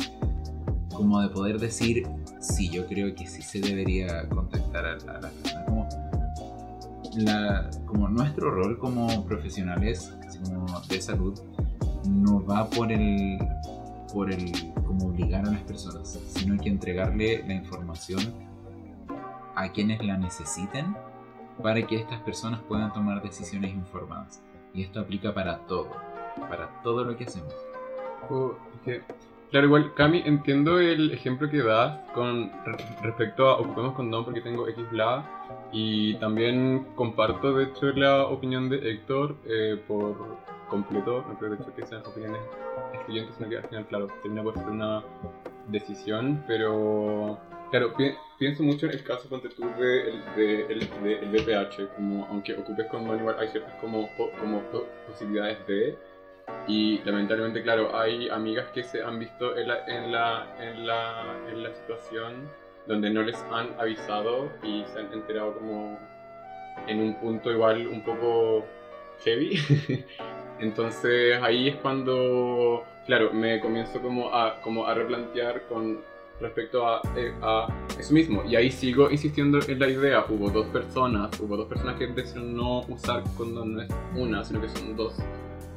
como de poder decir, sí, yo creo que sí se debería contactar a, la persona. Como, como nuestro rol como profesionales de salud no va por el por el como obligar a las personas, sino que entregarle la información a quienes la necesiten para que estas personas puedan tomar decisiones informadas. Y esto aplica para todo, para todo lo que hacemos. Oh, Claro, igual, Cami, entiendo el ejemplo que das con respecto a ocupemos condón porque tengo X bla y también comparto de hecho la opinión de Héctor eh, por completo, no creo de hecho que sean opiniones excluyentes, sino que al final, claro, termina por ser una decisión, pero claro, pienso mucho en el caso ponte tú de, de, el VPH, como aunque ocupes condón igual hay ciertas como, como posibilidades de y lamentablemente, claro, hay amigas que se han visto en la, en la, en la, en la situación donde no les han avisado y se han enterado como en un punto igual un poco heavy. Entonces ahí es cuando, claro, me comienzo como a, como a replantear con respecto a, eh, a, eso mismo. Y ahí sigo insistiendo en la idea. Hubo dos personas, hubo dos personas que decidieron no usar cuando no es una, sino que son dos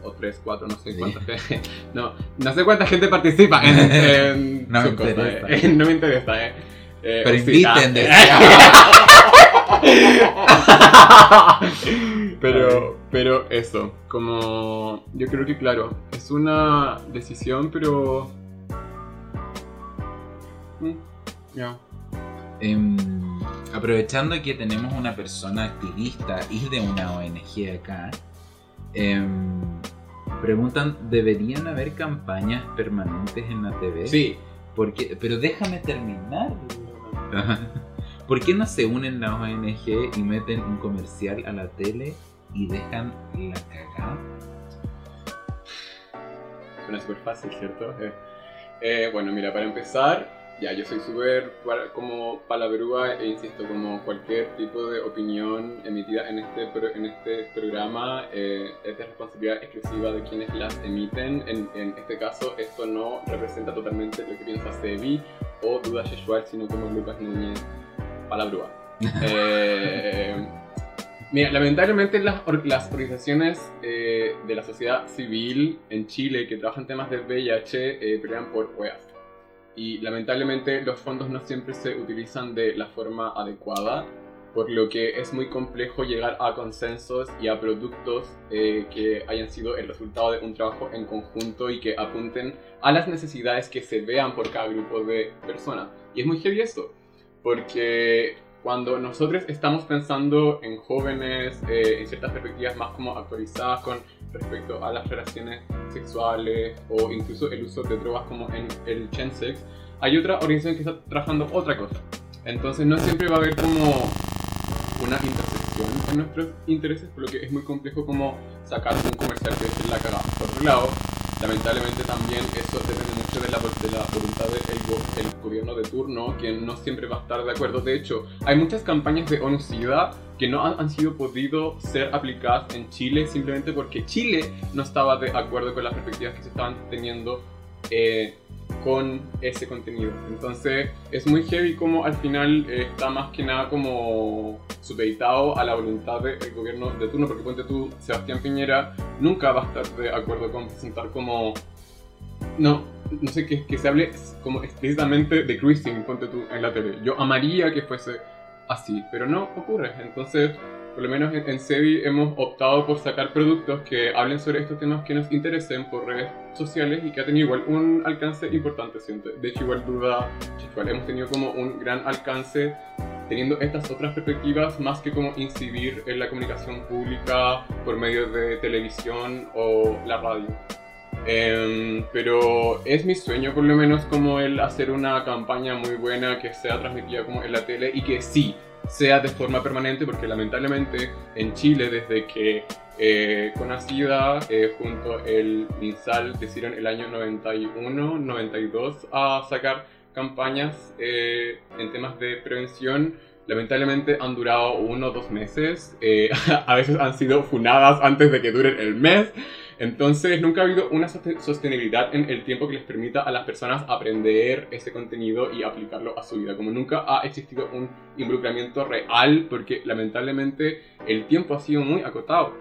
o tres, cuatro, no sé cuánta gente. No, no sé cuánta gente participa en, no, me interesa. Eh. no me interesa, eh. Eh Pero inviten, pero, pero eso, como yo creo que claro, es una decisión, pero... Mm, ya. Em, aprovechando que tenemos una persona activista y de una ONG acá, eh, Preguntan, ¿deberían haber campañas permanentes en la TV? Sí. Porque, pero déjame terminar. ¿Por qué no se unen las ONG y meten un comercial a la tele y dejan la cagada? Suena súper fácil, ¿cierto? Eh, eh, bueno, mira, para empezar, ya, yo soy súper como palabrúa e insisto, como cualquier tipo de opinión emitida en este, en este programa eh, es de responsabilidad exclusiva de quienes las emiten. En, en este caso, esto no representa totalmente lo que piensa Sebi o Duda Yeshual, sino como Lucas Núñez palabrúa. Eh, Mira, lamentablemente las, or- las organizaciones eh, de la sociedad civil en Chile que trabajan temas de VIH eh, pelean por OEAS. Y lamentablemente los fondos no siempre se utilizan de la forma adecuada, por lo que es muy complejo llegar a consensos y a productos eh, que hayan sido el resultado de un trabajo en conjunto y que apunten a las necesidades que se vean por cada grupo de personas. Y es muy heavy esto, porque cuando nosotros estamos pensando en jóvenes, eh, en ciertas perspectivas más como actualizadas con respecto a las relaciones sexuales o incluso el uso de drogas como en el Chensex, hay otra organización que está trabajando otra cosa. Entonces no siempre va a haber como una intersección en nuestros intereses, por lo que es muy complejo como sacar un comercial que es la cagada. Por otro lado, lamentablemente también eso depende mucho de la, de la voluntad del go- el gobierno de turno, que no siempre va a estar de acuerdo. De hecho, hay muchas campañas de ONU-SIDA que no han, han sido podido ser aplicadas en Chile simplemente porque Chile no estaba de acuerdo con las perspectivas que se estaban teniendo eh, con ese contenido. Entonces es muy heavy como al final eh, está más que nada como supeditado a la voluntad del gobierno de turno, porque ponte tú, Sebastián Piñera nunca va a estar de acuerdo con presentar como... No, no sé, que, que se hable como explícitamente de cruising, ponte tú, en la tele. Yo amaría que fuese así, pero no ocurre. Entonces, por lo menos en, Sebi hemos optado por sacar productos que hablen sobre estos temas que nos interesen por redes sociales y que ha tenido igual un alcance importante, siento. De hecho, igual duda, igual hemos tenido como un gran alcance teniendo estas otras perspectivas más que como incidir en la comunicación pública por medio de televisión o la radio. Em, pero es mi sueño por lo menos como el hacer una campaña muy buena que sea transmitida como en la tele y que sí sea de forma permanente porque lamentablemente en Chile desde que eh, Conacida eh, junto el MinSal decidieron el año 91, 92 a sacar campañas eh, en temas de prevención. Lamentablemente han durado uno o dos meses eh, a veces han sido funadas antes de que duren el mes entonces nunca ha habido una soste- sostenibilidad en el tiempo que les permita a las personas aprender ese contenido y aplicarlo a su vida. Como nunca ha existido un involucramiento real porque lamentablemente el tiempo ha sido muy acotado.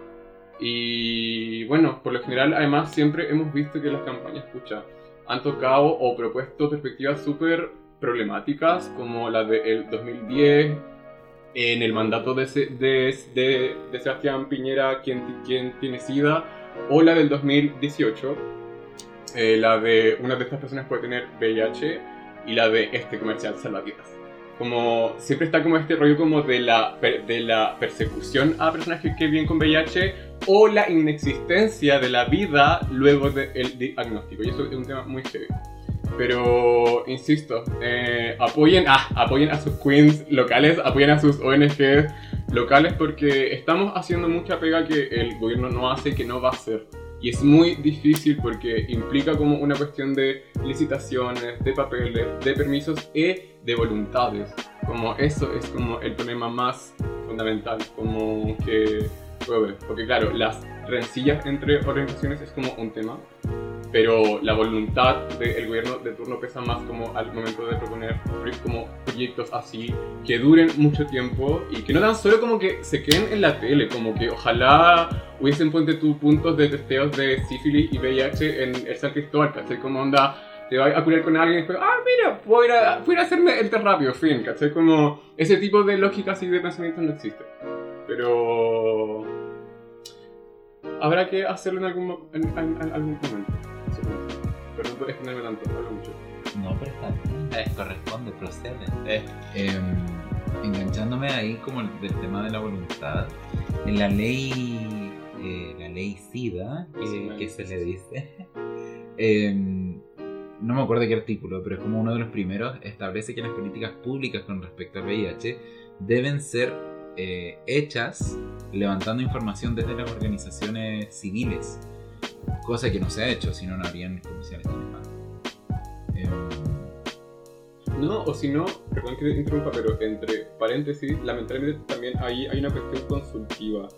Y bueno, por lo general además siempre hemos visto que las campañas pucha, han tocado o propuesto perspectivas súper problemáticas como la del 2010 en el mandato de, de, de- de Sebastián Piñera, quien, quien tiene SIDA, o la del 2018, eh, la de una de estas personas puede tener VIH y la de este comercial salvavidas. Como siempre está como este rollo como de la, de la persecución a personas que, viven con VIH o la inexistencia de la vida luego del diagnóstico. Y eso es un tema muy heavy. Pero, insisto, eh, apoyen, ah, apoyen a sus queens locales, apoyen a sus ONGs locales porque estamos haciendo mucha pega que el gobierno no hace que no va a hacer. Y es muy difícil porque implica como una cuestión de licitaciones, de papeles, de permisos y de voluntades. Como eso es como el problema más fundamental, como que. Porque claro, las rencillas entre organizaciones es como un tema, pero la voluntad del gobierno de turno pesa más como al momento de proponer pro- como proyectos así que duren mucho tiempo y que no tan solo como que se queden en la tele, como que ojalá hubiesen ponte tú puntos de testeos de sífilis y VIH en el San Cristóbal, ¿cachai? Como onda, te vas a curar con alguien y después, ah, mira, ir a, ir a hacerme el test rápido, fin, ¿cachai? Como ese tipo de lógicas y de pensamientos no existe. Pero habrá que hacerlo en algún, en, en- en algún momento. Supongo. Perdón por extenderme tanto, hablo mucho. No, pero está bien. Corresponde, procede. Eh, em, enganchándome ahí como el- del tema de la voluntad, en la ley, eh, la ley SIDA, que, Sí, que se le dice, em, no me acuerdo qué artículo, pero es como uno de los primeros, establece que las políticas públicas con respecto al VIH deben ser eh, hechas levantando información desde las organizaciones civiles, cosa que no se ha hecho, si no, no habrían comerciales tan elevados. Em, No, o si no, perdón que te interrumpa, pero entre paréntesis, lamentablemente también ahí hay una cuestión consultiva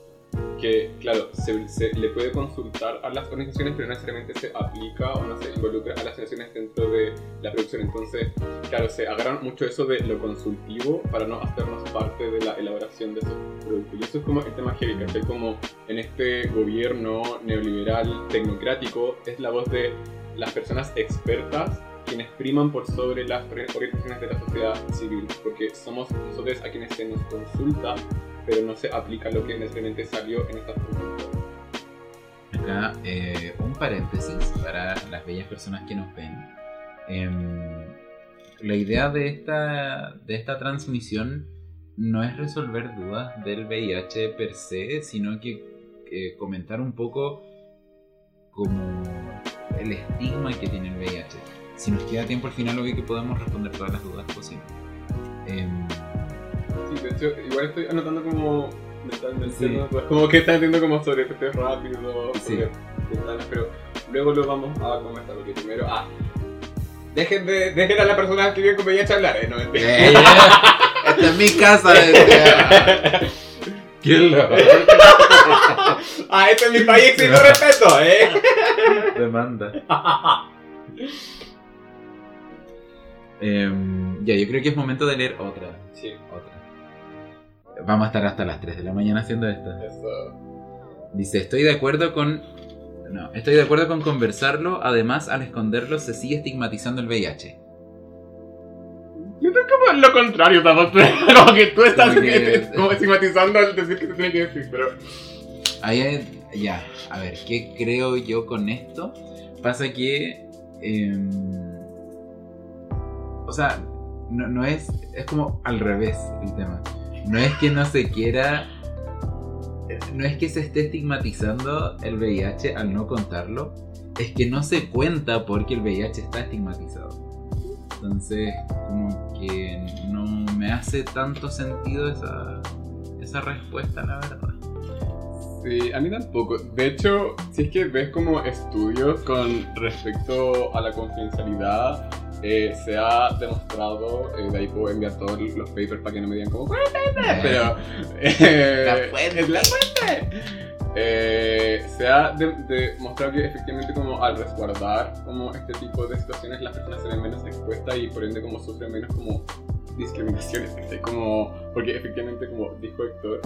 que, claro, se, se le puede consultar a las organizaciones, pero no necesariamente se aplica o no se involucra a las organizaciones dentro de la producción. Entonces, claro, se agarran mucho eso de lo consultivo para no hacernos parte de la elaboración de esos productos. Y eso es como el tema heavy, ¿cachai? Como en este gobierno neoliberal tecnocrático es la voz de las personas expertas quienes priman por sobre las organizaciones de la sociedad civil, porque somos nosotros a quienes se nos consulta, pero no se aplica lo que necesariamente salió en estas consultas. Acá, eh, un paréntesis para las bellas personas que nos ven. Em, la idea de esta, de esta transmisión no es resolver dudas del VIH per se, sino que eh, comentar un poco como el estigma que tiene el VIH. Si nos queda tiempo al final, obvio que podemos responder todas las dudas posibles. Sí, de hecho, igual estoy anotando como mentalmente, Sí. ¿no? Pues como que está haciendo como sobre efectos rápidos, Sí. pero luego lo vamos a comentar, porque primero, ah, dejen, de, dejen a las personas que viven con VIH hablar, eh, no mentira. eh, esta es mi casa. Qué loco. ah, este es mi país, exijo respeto, eh. Demanda. Em, ya, yo creo que es momento de leer otra. Sí, Otra. Vamos a estar hasta las 3 de la mañana haciendo esta. eso. Dice, estoy de acuerdo con... No, estoy de acuerdo con conversarlo, además al esconderlo se sigue estigmatizando el VIH. Yo creo como lo contrario, como que tú estás Como que- como estigmatizando al decir que se tiene que decir, pero... Ahí ya, a ver, ¿qué creo yo con esto? Pasa que... em, o sea, no, no es... Es como al revés el tema. No es que no se quiera... No es que se esté estigmatizando el VIH al no contarlo. Es que no se cuenta porque el VIH está estigmatizado. Entonces, como que no me hace tanto sentido esa, esa respuesta, la verdad. Sí, a mí tampoco. De hecho, si es que ves como estudios con respecto a la confidencialidad, eh, se ha demostrado, eh, de ahí puedo enviar todos los papers para que no me digan como, pero... eh, La fuente. es la fuente. Eh, se ha de- demostrado que efectivamente como al resguardar como este tipo de situaciones las personas se ven menos expuestas y por ende como sufren menos como discriminaciones, ¿cachai? como porque efectivamente como dijo Héctor,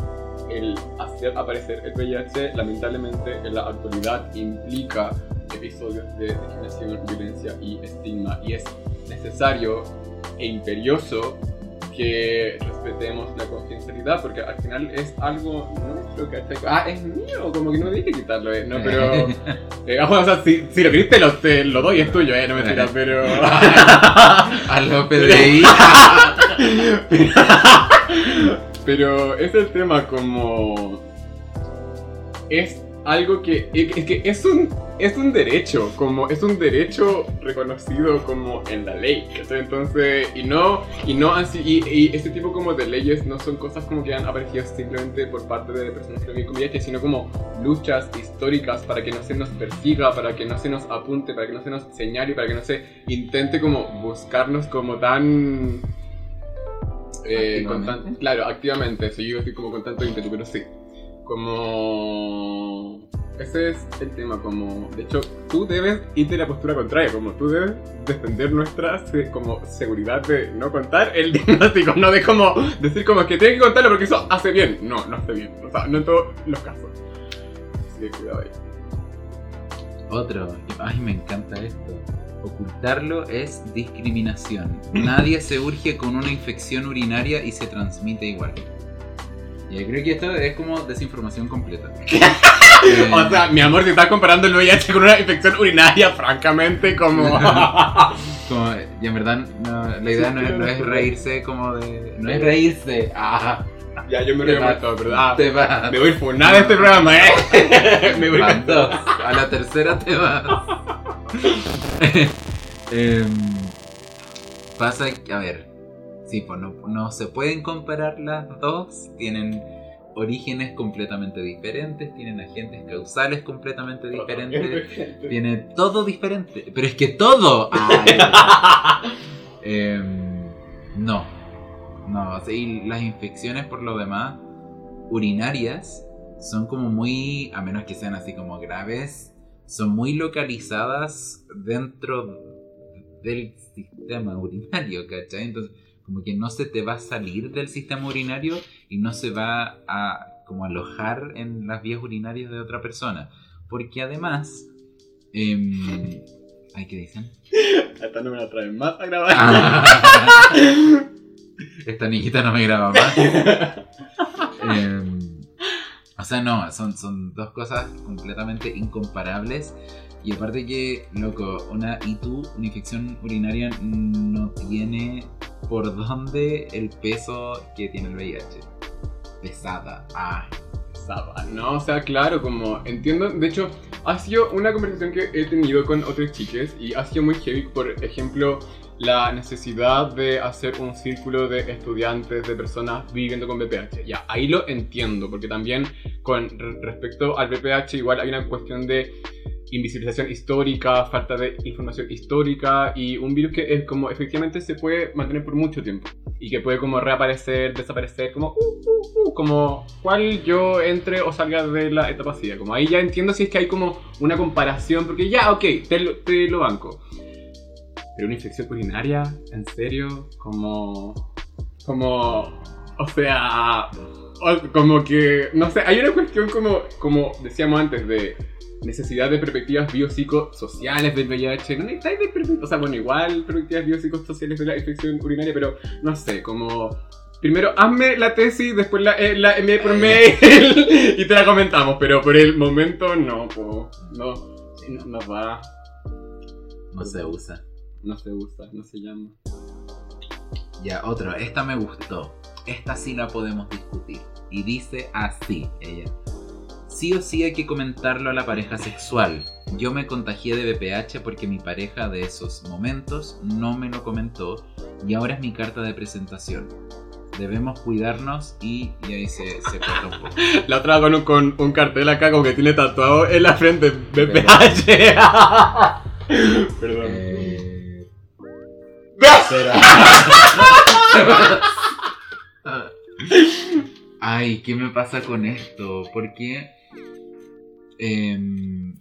el hacer aparecer el VIH lamentablemente en la actualidad implica episodios de discriminación, violencia y estigma y es necesario e imperioso que respetemos la confidencialidad porque al final es algo nuestro, ¿cachai? Ah, es mío, como que no hay que quitarlo, ¿eh? No, pero... eh, bueno, o sea, si, si lo queriste lo, te lo doy, es tuyo, ¿eh? No me tiras, pero... A los PDI. Pero es el tema como... Es algo que... Es que es un, es un derecho, como es un derecho reconocido como en la ley. ¿cachai? Entonces, y no... Y no así... Y, y este tipo como de leyes no son cosas como que han aparecido simplemente por parte de personas que VIH, sino como luchas históricas para que no se nos persiga, para que no se nos apunte, para que no se nos señale, para que no se intente como buscarnos como tan... Eh, con tan- claro, activamente, sí, yo estoy como con tanto ímpetu, pero sí. Como... Ese es el tema, como... De hecho, tú debes irte de la postura contraria, como tú debes defender nuestra como seguridad de no contar el diagnóstico, no de como decir como que tienes que contarlo porque eso hace bien. No, no hace bien. O sea, no en todos los casos. Así que cuidado ahí. Otro. Ay, me encanta esto. Ocultarlo es discriminación. Nadie se urge con una infección urinaria y se transmite igual. Yo creo que esto es como desinformación completa. Eh, O sea, mi amor, si estás comparando el VIH con una infección urinaria, francamente, como... como, y en verdad, no, la idea no es, no es reírse como de. No es reírse. Ah, ya, yo me río vas, mucho, ¿verdad? Te vas. Me voy a ir funar de este programa, ¿eh? me voy a dos. A la tercera te vas. Em, pasa que, a ver, sí, pues no, no se pueden comparar las dos. Tienen orígenes completamente diferentes, tienen agentes causales completamente diferentes, tiene todo diferente. Pero es que todo. Ay. Em, No. No, y las infecciones por lo demás urinarias son como muy, a menos que sean así como graves, son muy localizadas dentro del sistema urinario, ¿cachai? Entonces, como que no se te va a salir del sistema urinario y no se va a como alojar en las vías urinarias de otra persona. Porque además... Eh, ¿Ay, qué dicen? Esta no me la traen más a grabar. Esta niñita no me graba más. Em, o sea, no, son, son dos cosas completamente incomparables. Y aparte que, loco, una ITU, una infección urinaria, no tiene por dónde el peso que tiene el VIH. Pesada. Ah. Pesada. No, o sea, claro, como entiendo. De hecho, ha sido una conversación que he tenido con otras chicas y ha sido muy heavy. Por ejemplo, la necesidad de hacer un círculo de estudiantes, de personas viviendo con VPH. Ya, ahí lo entiendo, porque también con respecto al VPH igual hay una cuestión de invisibilización histórica, falta de información histórica y un virus que es como efectivamente se puede mantener por mucho tiempo y que puede como reaparecer, desaparecer, como uh, uh, uh, como cual yo entre o salga de la etapa SIDA. Como ahí ya entiendo si es que hay como una comparación, porque ya, ok, te lo, te lo banco. Pero una infección urinaria, en serio, como... como... o sea... como que, no sé, hay una cuestión como, como decíamos antes de necesidad de perspectivas biopsicosociales del VIH. No necesitáis de perspectivas, o sea, bueno, igual perspectivas biopsicosociales de la infección urinaria, pero no sé, como... Primero, hazme la tesis, después la, eh, la envié por mail y te la comentamos, pero por el momento no, po, no, no, no va, No se usa. no se usa, no se llama. Ya, otro. Esta me gustó. Esta sí la podemos discutir. Y dice así, ella. Sí o sí hay que comentarlo a la pareja sexual. Yo me contagié de VPH porque mi pareja de esos momentos no me lo comentó y ahora es mi carta de presentación. Debemos cuidarnos y, y ahí se, se corta un poco. La otra con un, con un cartel acá como que tiene tatuado en la frente BPH. Perdón. Eh, Ay, ¿qué me pasa con esto? Porque em,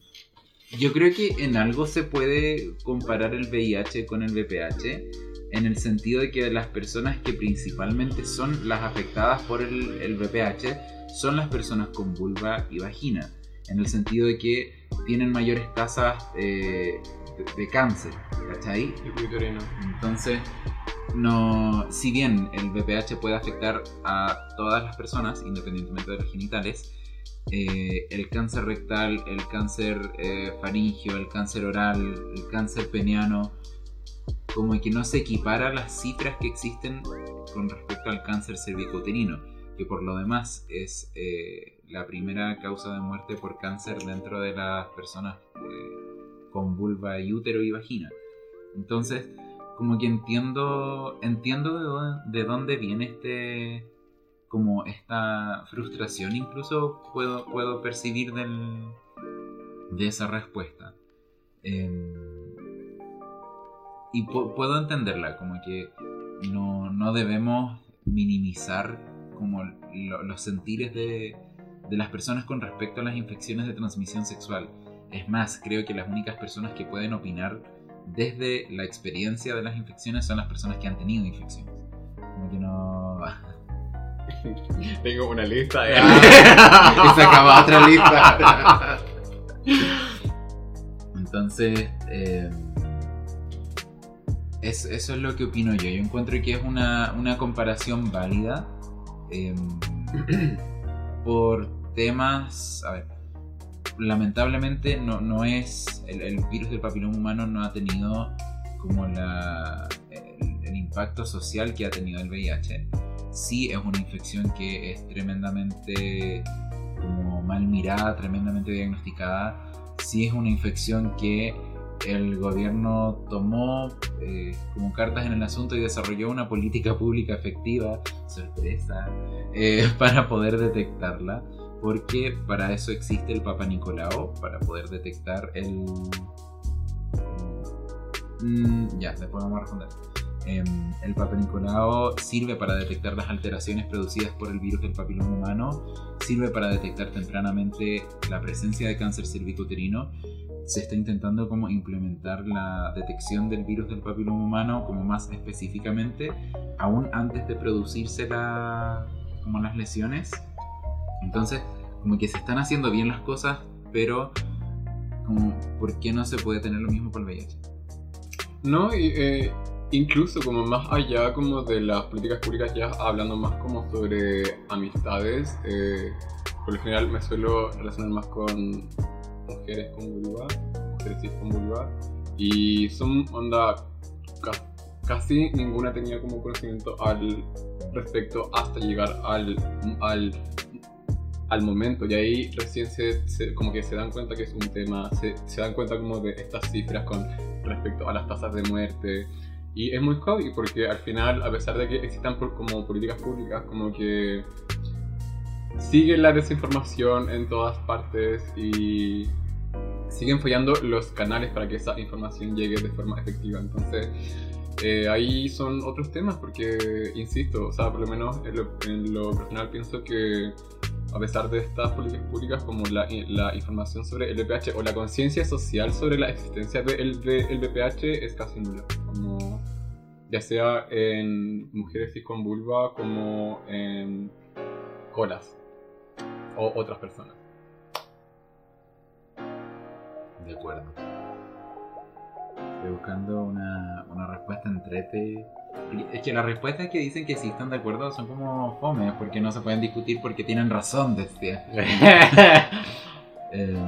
yo creo que en algo se puede comparar el VIH con el VPH, en el sentido de que las personas que principalmente son las afectadas por el, el VPH son las personas con vulva y vagina, en el sentido de que tienen mayores tasas eh, de, de cáncer, ¿cachai? Entonces, no, si bien el VPH puede afectar a todas las personas, independientemente de los genitales, eh, el cáncer rectal, el cáncer eh, faringio, el cáncer oral, el cáncer peneano, como que no se equipara las cifras que existen con respecto al cáncer cervicouterino, que por lo demás es eh, la primera causa de muerte por cáncer dentro de las personas eh, con vulva y útero y vagina. Entonces, como que entiendo entiendo de dónde viene este como esta frustración incluso puedo puedo percibir del, de esa respuesta Em, y pu- puedo entenderla como que no, no debemos minimizar como lo- los sentires de, de las personas con respecto a las infecciones de transmisión sexual es más creo que las únicas personas que pueden opinar desde la experiencia de las infecciones son las personas que han tenido infecciones. Como que no. Tengo una lista de... y se acaba otra lista. Entonces, eh, es- eso es lo que opino yo. Yo encuentro que es una, una comparación válida eh, por temas. A ver, lamentablemente no, no es. El, el virus del papiloma humano no ha tenido como la, el, el impacto social que ha tenido el VIH. Sí es una infección que es tremendamente como mal mirada, tremendamente diagnosticada. Sí es una infección que el gobierno tomó eh, como cartas en el asunto y desarrolló una política pública efectiva, sorpresa, eh, para poder detectarla. Porque para eso existe el Papa Nicolau, para poder detectar el... Mm, ya, después vamos a responder. Em, el Papa Nicolau sirve para detectar las alteraciones producidas por el virus del papiloma humano, sirve para detectar tempranamente la presencia de cáncer cervicuterino. Se está intentando como implementar la detección del virus del papiloma humano como más específicamente, aún antes de producirse la, como las lesiones. Entonces, como que se están haciendo bien las cosas, pero como, ¿por qué no se puede tener lo mismo con el VIH? No, y, eh, incluso como más allá como de las políticas públicas, ya hablando más como sobre amistades, eh, por lo general me suelo relacionar más con mujeres con vulva, mujeres cis con vulva, y son onda, casi ninguna tenía como conocimiento al respecto hasta llegar al, al al momento. Y ahí recién se, como que se dan cuenta que es un tema, se, se, dan cuenta como de estas cifras con respecto a las tasas de muerte y es muy jodido porque al final a pesar de que existan como políticas públicas como que sigue la desinformación en todas partes y siguen fallando los canales para que esa información llegue de forma efectiva. Entonces eh, ahí son otros temas porque, insisto, o sea, por lo menos en lo, en lo personal pienso que a pesar de estas políticas públicas como la, información sobre el VPH o la conciencia social sobre la existencia del de el VPH es casi nula. Ya sea en mujeres cis con vulva como en colas o otras personas. De acuerdo. Estoy buscando una, una respuesta entrete es que las respuestas que dicen que sí están de acuerdo son como fome, porque no se pueden discutir porque tienen razón, decía. Em,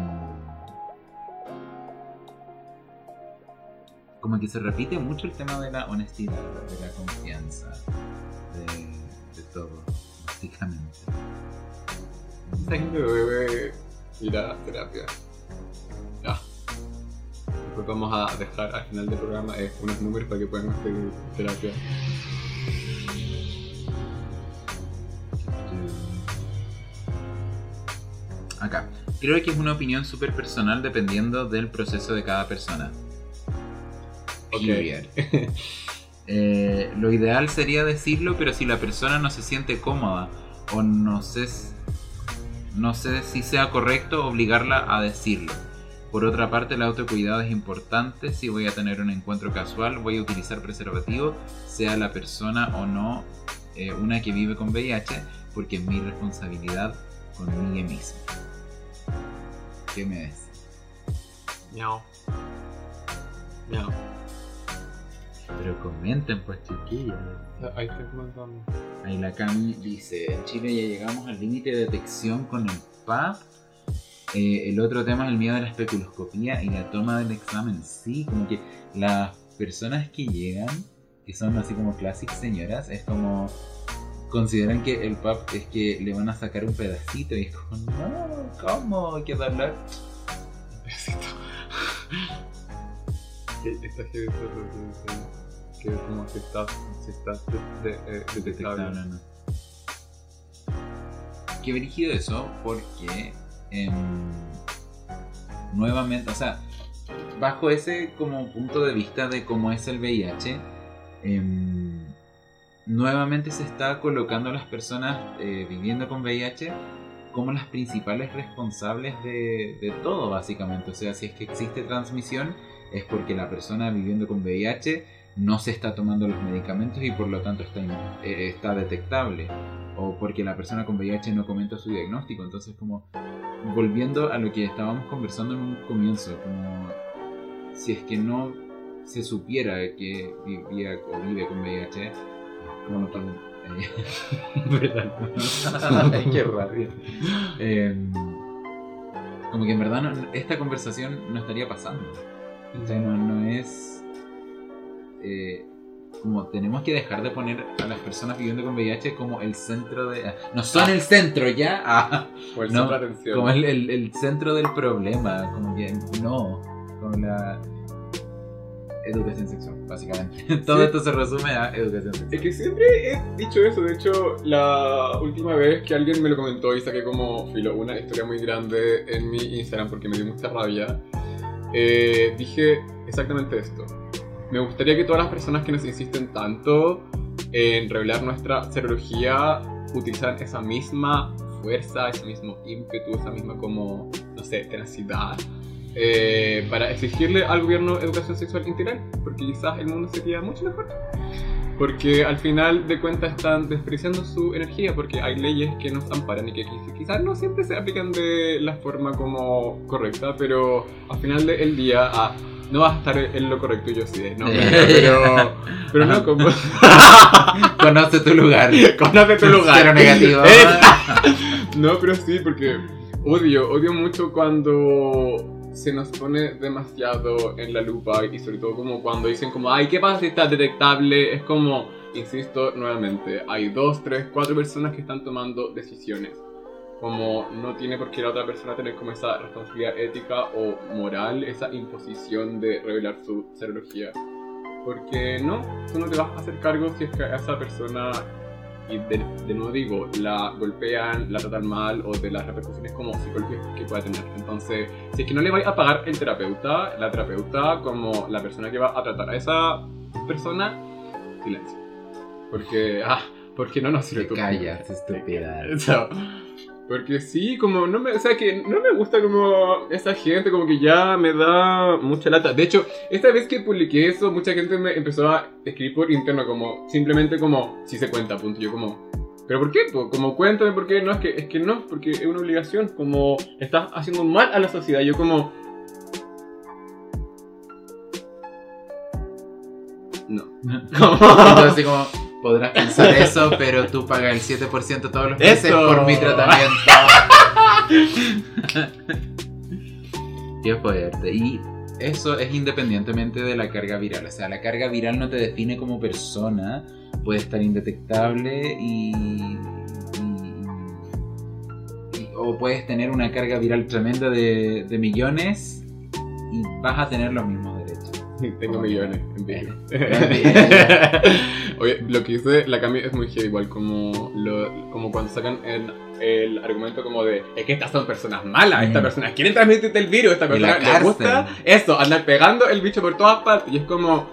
como que se repite mucho el tema de la honestidad, de la confianza, de, todo, básicamente. Tengo bebé ir a terapia. Después vamos a dejar al final del programa eh, unos números para que puedan hacer terapia. Acá. Creo que es una opinión súper personal dependiendo del proceso de cada persona. Okay. eh, lo ideal sería decirlo, pero si la persona no se siente cómoda o no sé, no sé si sea correcto obligarla a decirlo. Por otra parte, el autocuidado es importante. Si voy a tener un encuentro casual, voy a utilizar preservativo, sea la persona o no eh, una que vive con VIH, porque es mi responsabilidad conmigo mismo. ¿Qué me ves? Miau. Miau. Pero comenten, pues chiquillos. Ahí estoy comentando. Ahí la Cami dice: En Chile ya llegamos al límite de detección con el PAP eh, el otro tema es el miedo a la especuloscopía y la toma del examen. Sí, como que las personas que llegan, que son así como clásicas señoras, es como consideran que el pap es que le van a sacar un pedacito y es como, no, ¿cómo? Hay que darle un pedacito. Esta gente que es como si está de, de, detectable. No, no. Qué brígido eso, porque Em, nuevamente, o sea, bajo ese como punto de vista de cómo es el VIH, em, nuevamente se está colocando a las personas eh, viviendo con VIH como las principales responsables de, de, todo, básicamente. O sea, si es que existe transmisión, es porque la persona viviendo con VIH no se está tomando los medicamentos y por lo tanto está, eh, está detectable. O porque la persona con VIH no comenta su diagnóstico. Entonces, como volviendo a lo que estábamos conversando en un comienzo, como si es que no se supiera que vivía o vive con VIH, como no tan... ¿Verdad? Ay, qué rabia. Em, como que en verdad esta conversación no estaría pasando. no, no es... Eh, como tenemos que dejar de poner a las personas viviendo con VIH como el centro de... No son el centro ya. Ah, no, como el, el, el, centro del problema. Como que no. Como la educación sexual, básicamente. Todo esto se resume a educación sexual. Es que siempre he dicho eso. De hecho, la última vez que alguien me lo comentó y saqué como filo una historia muy grande en mi Instagram porque me dio mucha rabia, eh, dije exactamente esto me gustaría que todas las personas que nos insisten tanto en revelar nuestra serología utilizan esa misma fuerza, ese mismo ímpetu, esa misma como, no sé, tenacidad eh, para exigirle al gobierno educación sexual integral, porque quizás el mundo sería mucho mejor. Porque al final de cuentas están despreciando su energía, porque hay leyes que nos amparan y que quizás no siempre se aplican de la forma como correcta, pero al final del día ah, no vas a estar en lo correcto yo sí, no, pero, pero no como... Conoce tu lugar. Conoce tu lugar. Cero negativo. no, pero sí, porque odio, odio mucho cuando se nos pone demasiado en la lupa y sobre todo como cuando dicen como, ay, ¿qué pasa si está detectable? Es como, insisto nuevamente, hay dos, tres, cuatro personas que están tomando decisiones. Como no tiene por qué la otra persona tener como esa responsabilidad ética o moral, esa imposición de revelar su serología. Porque no, tú no te vas a hacer cargo si es que a esa persona y de, nuevo digo, la golpean, la tratan mal o de las repercusiones como psicológicas que pueda tener. Entonces, si es que no le vais a pagar el terapeuta, la terapeuta como la persona que va a tratar a esa persona, silencio. Porque, ah, porque no nos sirve tu callas, estúpida. Porque sí, como no me, o sea, que no me gusta como esa gente, como que ya me da mucha lata. De hecho, esta vez que publiqué eso, mucha gente me empezó a escribir por interno como, simplemente como, si se cuenta, punto. Yo como, ¿pero por qué? Como, cuéntame por qué. No, es que, es que no, porque es una obligación, como, estás haciendo mal a la sociedad. Yo como... No. Entonces, como podrás pensar eso, pero tú pagas el 7% todos los meses por mi tratamiento. Qué fuerte. Y eso es independientemente de la carga viral. O sea, la carga viral no te define como persona. Puede estar indetectable y, o puedes tener una carga viral tremenda de, de millones y vas a tener los mismos Tengo millones en vivo. Oye, lo que dice la Cami es muy heavy, igual como, lo, como cuando sacan el, el, argumento como de es que estas son personas malas, estas personas quieren transmitirte el virus, esta persona gusta eso, andar pegando el bicho por todas partes y es como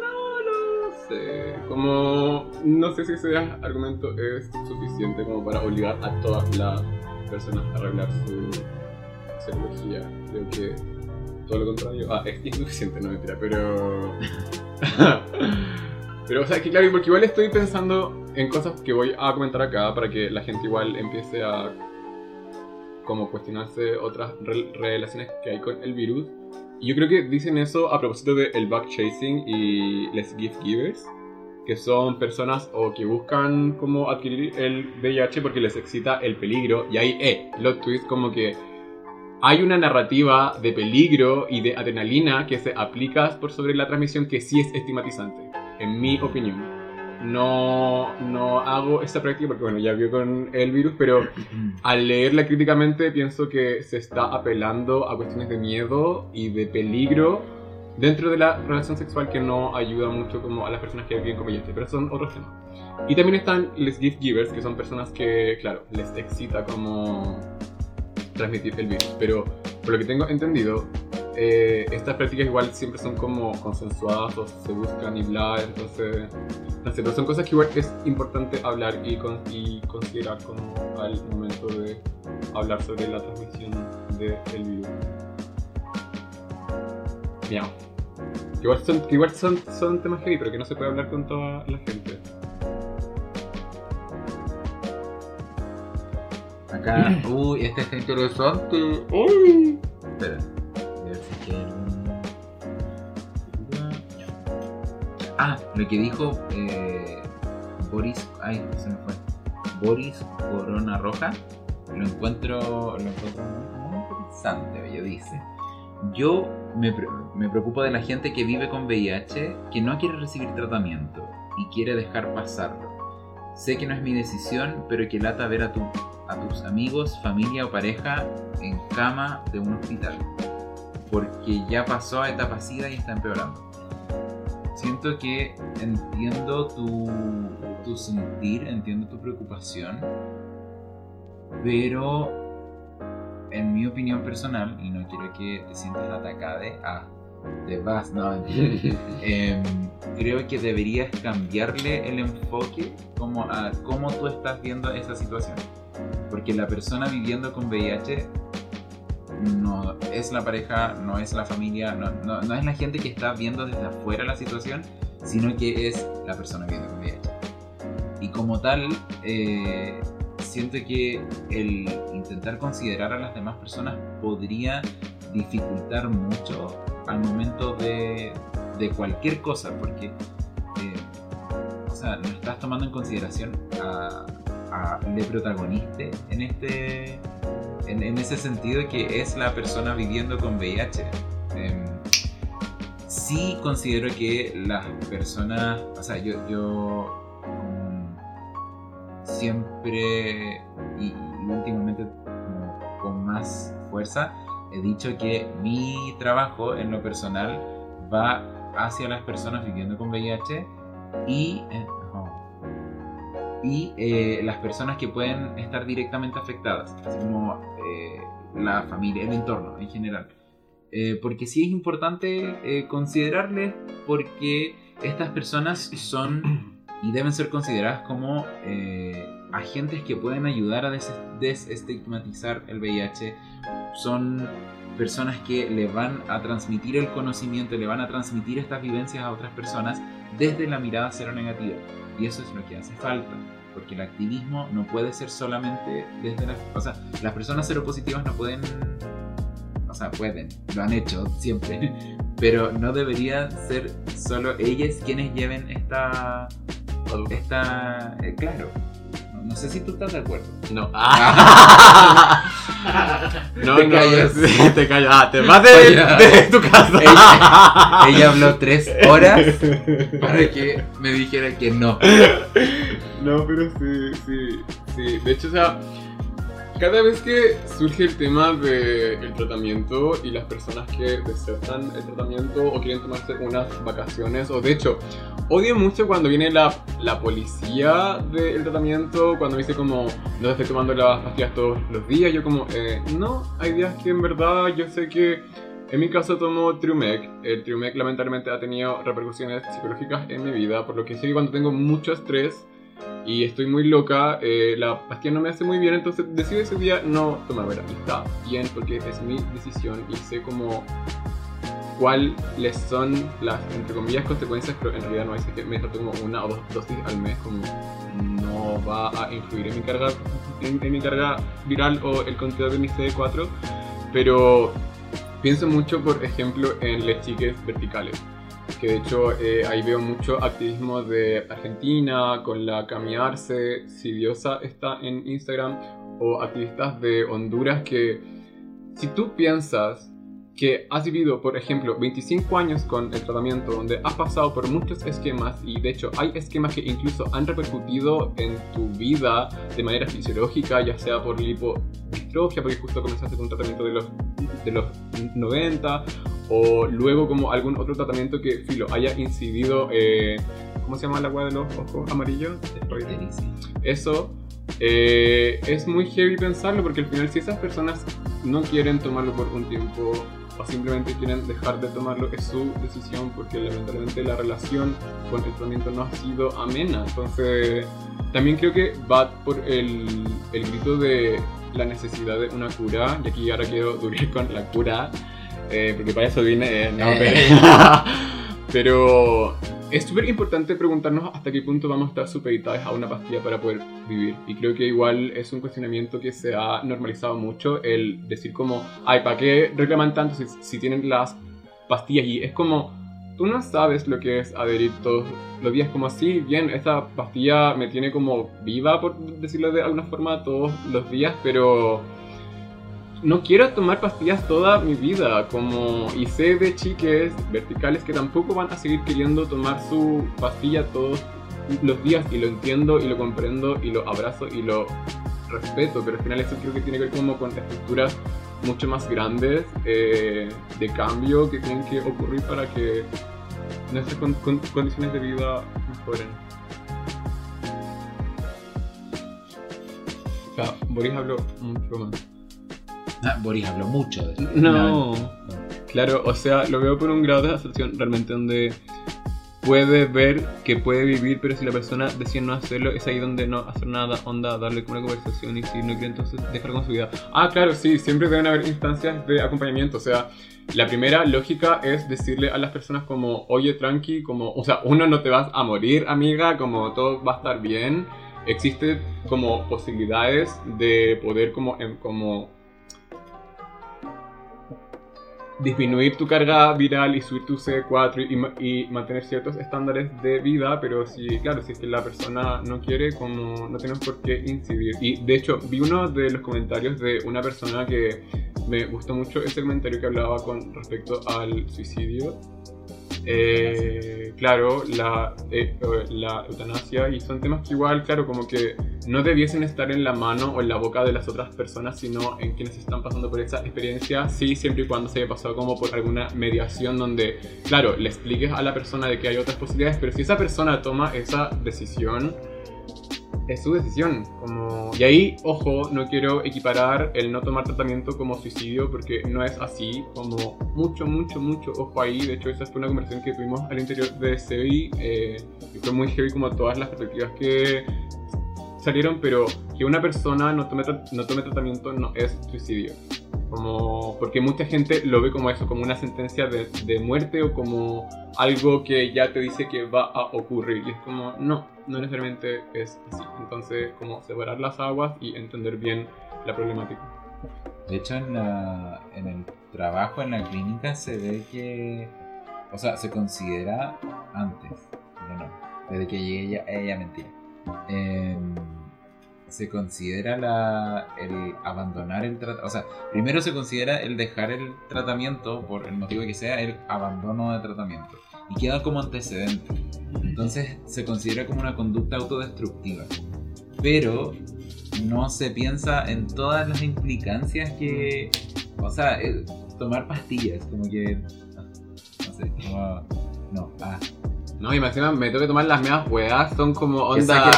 no lo sé, como no sé si ese argumento es suficiente como para obligar a todas las personas a revelar su psicología. Creo que todo lo contrario. Ah, es insuficiente, no mentira, pero. pero, o sea, que claro, porque igual estoy pensando en cosas que voy a comentar acá para que la gente igual empiece a. como cuestionarse otras relaciones que hay con el virus. Y yo creo que dicen eso a propósito del el back chasing y les gift givers que son personas o que buscan como adquirir el VIH porque les excita el peligro y ahí, eh, los tweets como que hay una narrativa de peligro y de adrenalina que se aplica por sobre la transmisión que sí es estigmatizante, en mi opinión. No, no hago esta práctica porque, bueno, ya vio con el virus, pero al leerla críticamente pienso que se está apelando a cuestiones de miedo y de peligro dentro de la relación sexual que no ayuda mucho como a las personas que viven con VIH, pero son otros temas. Y también están les gift givers, que son personas que, claro, les excita como transmitir el virus. Pero por lo que tengo entendido, eh, estas prácticas igual siempre son como consensuadas o se buscan y bla, entonces, no sé, pero son cosas que igual es importante hablar y, y considerar como al momento de hablar sobre la transmisión del virus. Miau. igual, son, igual son, son temas heavy, pero que no se puede hablar con toda la gente. Acá, uy, este está interesante. Uy. Espera, a ver si quiero. Ah, lo que dijo eh, Boris. Ay, se me fue. Boris Corona Roja. Lo encuentro, lo encuentro muy interesante. Oye, dice: Yo me, me preocupo de la gente que vive con VIH, que no quiere recibir tratamiento y quiere dejar pasarlo. Sé que no es mi decisión, pero que lata ver a tu a tus amigos, familia o pareja en cama de un hospital, porque ya pasó a etapa SIDA y está empeorando. Siento que entiendo tu, tu sentir, entiendo tu preocupación, pero en mi opinión personal, y no quiero que te sientas atacada, ah, te vas, no. Em, creo que deberías cambiarle el enfoque como a cómo tú estás viendo esa situación. Porque la persona viviendo con VIH no es la pareja, no es la familia, no, no- no es la gente que está viendo desde afuera la situación, sino que es la persona viviendo con VIH. Y como tal, eh, siento que el intentar considerar a las demás personas podría dificultar mucho al momento de, de cualquier cosa, porque eh, o sea, no estás tomando en consideración a, le protagonista en este en, ese sentido que es la persona viviendo con VIH. Em, sí considero que las personas, o sea, yo, yo mm, siempre y, últimamente con más fuerza he dicho que mi trabajo en lo personal va hacia las personas viviendo con VIH y, eh, y eh, las personas que pueden estar directamente afectadas, así como eh, la familia, el entorno en general. Eh, porque sí es importante eh, considerarles porque estas personas son y deben ser consideradas como eh, agentes que pueden ayudar a des- desestigmatizar el VIH. Son personas que le van a transmitir el conocimiento, le van a transmitir estas vivencias a otras personas desde la mirada cero negativa. Y eso es lo que hace falta. Porque el activismo no puede ser solamente desde las... O sea, las personas seropositivas no pueden... O sea, pueden, lo han hecho siempre. Pero no debería ser solo ellas quienes lleven esta... Esta... eh, claro. No, no sé si tú estás de acuerdo. No. Te no, no, callas. sí, te callas. Ah, te vas de, de tu casa. Ella, ella habló tres horas para que me dijera que no. No, pero sí, sí, sí. De hecho, o sea, cada vez que surge el tema del tratamiento y las personas que desertan el tratamiento o quieren tomarse unas vacaciones, o de hecho, odio mucho cuando viene la, la policía del tratamiento, cuando dice como, no estoy tomando las pastillas todos los días, yo como, eh, no, hay días que en verdad yo sé que en mi caso tomo Triumec. El Triumec lamentablemente ha tenido repercusiones psicológicas en mi vida, por lo que sé que cuando tengo mucho estrés y estoy muy loca, eh, la pastilla no me hace muy bien, entonces decido ese día no tomármela. Y está bien porque es mi decisión y sé como cuáles son las, entre comillas, consecuencias, pero en realidad no es que me trato como una o dos dosis al mes, como no va a influir en mi carga, en, en mi carga viral o el contenido de mi CD4, pero pienso mucho, por ejemplo, en las chiques verticales que de hecho eh, ahí veo mucho activismo de Argentina con la Cami Arce, si Diosa está en Instagram, o activistas de Honduras que si tú piensas que has vivido, por ejemplo, 25 años con el tratamiento, donde has pasado por muchos esquemas y de hecho hay esquemas que incluso han repercutido en tu vida de manera fisiológica, ya sea por lipodistrofia, porque justo comenzaste con un tratamiento de los, de los 90, o luego como algún otro tratamiento que, filo, haya incidido, eh, ¿cómo se llama la agua de los ojos amarillos? Eso eh, es muy heavy pensarlo porque al final si esas personas no quieren tomarlo por un tiempo o simplemente quieren dejar de tomarlo es su decisión porque lamentablemente la relación con el tratamiento no ha sido amena. Entonces también creo que va por el, el grito de la necesidad de una cura y aquí ahora quiero durar con la cura eh, porque para eso vine, eh, no, pero, pero es súper importante preguntarnos hasta qué punto vamos a estar supeditados a una pastilla para poder vivir. Y creo que igual es un cuestionamiento que se ha normalizado mucho el decir como, ay, ¿para qué reclaman tanto si, si tienen las pastillas? Y es como, tú no sabes lo que es adherir todos los días como así, bien, esta pastilla me tiene como viva, por decirlo de alguna forma, todos los días, pero no quiero tomar pastillas toda mi vida, como y sé de chiques verticales que tampoco van a seguir queriendo tomar su pastilla todos los días y lo entiendo y lo comprendo y lo abrazo y lo respeto, pero al final eso creo que tiene que ver como con estructuras mucho más grandes eh, de cambio que tienen que ocurrir para que nuestras con- con- condiciones de vida mejoren. O sea, Boris habló mucho más. Ah, Boris habló mucho de esto. No. Claro, o sea, lo veo por un grado de abstracción realmente donde puede ver que puede vivir, pero si la persona decide no hacerlo, es ahí donde no hacer nada, onda, darle como una conversación y si no quiere entonces dejar con su vida. Ah, claro, sí, siempre deben haber instancias de acompañamiento, o sea, la primera lógica es decirle a las personas como, oye, tranqui, como, o sea, uno no te vas a morir, amiga, como todo va a estar bien. Existe como posibilidades de poder como, em, como disminuir tu carga viral y subir tu C4 y, y, mantener ciertos estándares de vida, pero si, claro, si es que la persona no quiere, como no tenemos por qué incidir. Y de hecho, vi uno de los comentarios de una persona que me gustó mucho ese comentario que hablaba con respecto al suicidio eh, claro, la, eh, la eutanasia y son temas que igual, claro, como que no debiesen estar en la mano o en la boca de las otras personas, sino en quienes están pasando por esa experiencia, sí, siempre y cuando se haya pasado como por alguna mediación donde, claro, le expliques a la persona de que hay otras posibilidades, pero si esa persona toma esa decisión, es su decisión. Como... Y ahí, ojo, no quiero equiparar el no tomar tratamiento como suicidio porque no es así. Como mucho, mucho, mucho ojo ahí. De hecho, esa fue una conversación que tuvimos al interior de CEI eh, y fue muy heavy como todas las perspectivas que salieron, pero que una persona no tome, no tome tratamiento no es suicidio. Como, porque mucha gente lo ve como eso, como una sentencia de, de, muerte o como algo que ya te dice que va a ocurrir. Y es como, no, no necesariamente es así. Entonces, como separar las aguas y entender bien la problemática. De hecho, en, la, en el trabajo en la clínica se ve que, o sea, se considera antes, no, desde que ella, ella mentira. Eh, se considera la, el abandonar el tratamiento. O sea, primero se considera el dejar el tratamiento, por el motivo que sea, el abandono de tratamiento. Y queda como antecedente. Entonces se considera como una conducta autodestructiva. Pero no se piensa en todas las implicancias que. O sea, tomar pastillas, como que. No sé, como. No, ah no, y me tengo que tomar las mismas hueás, son como onda.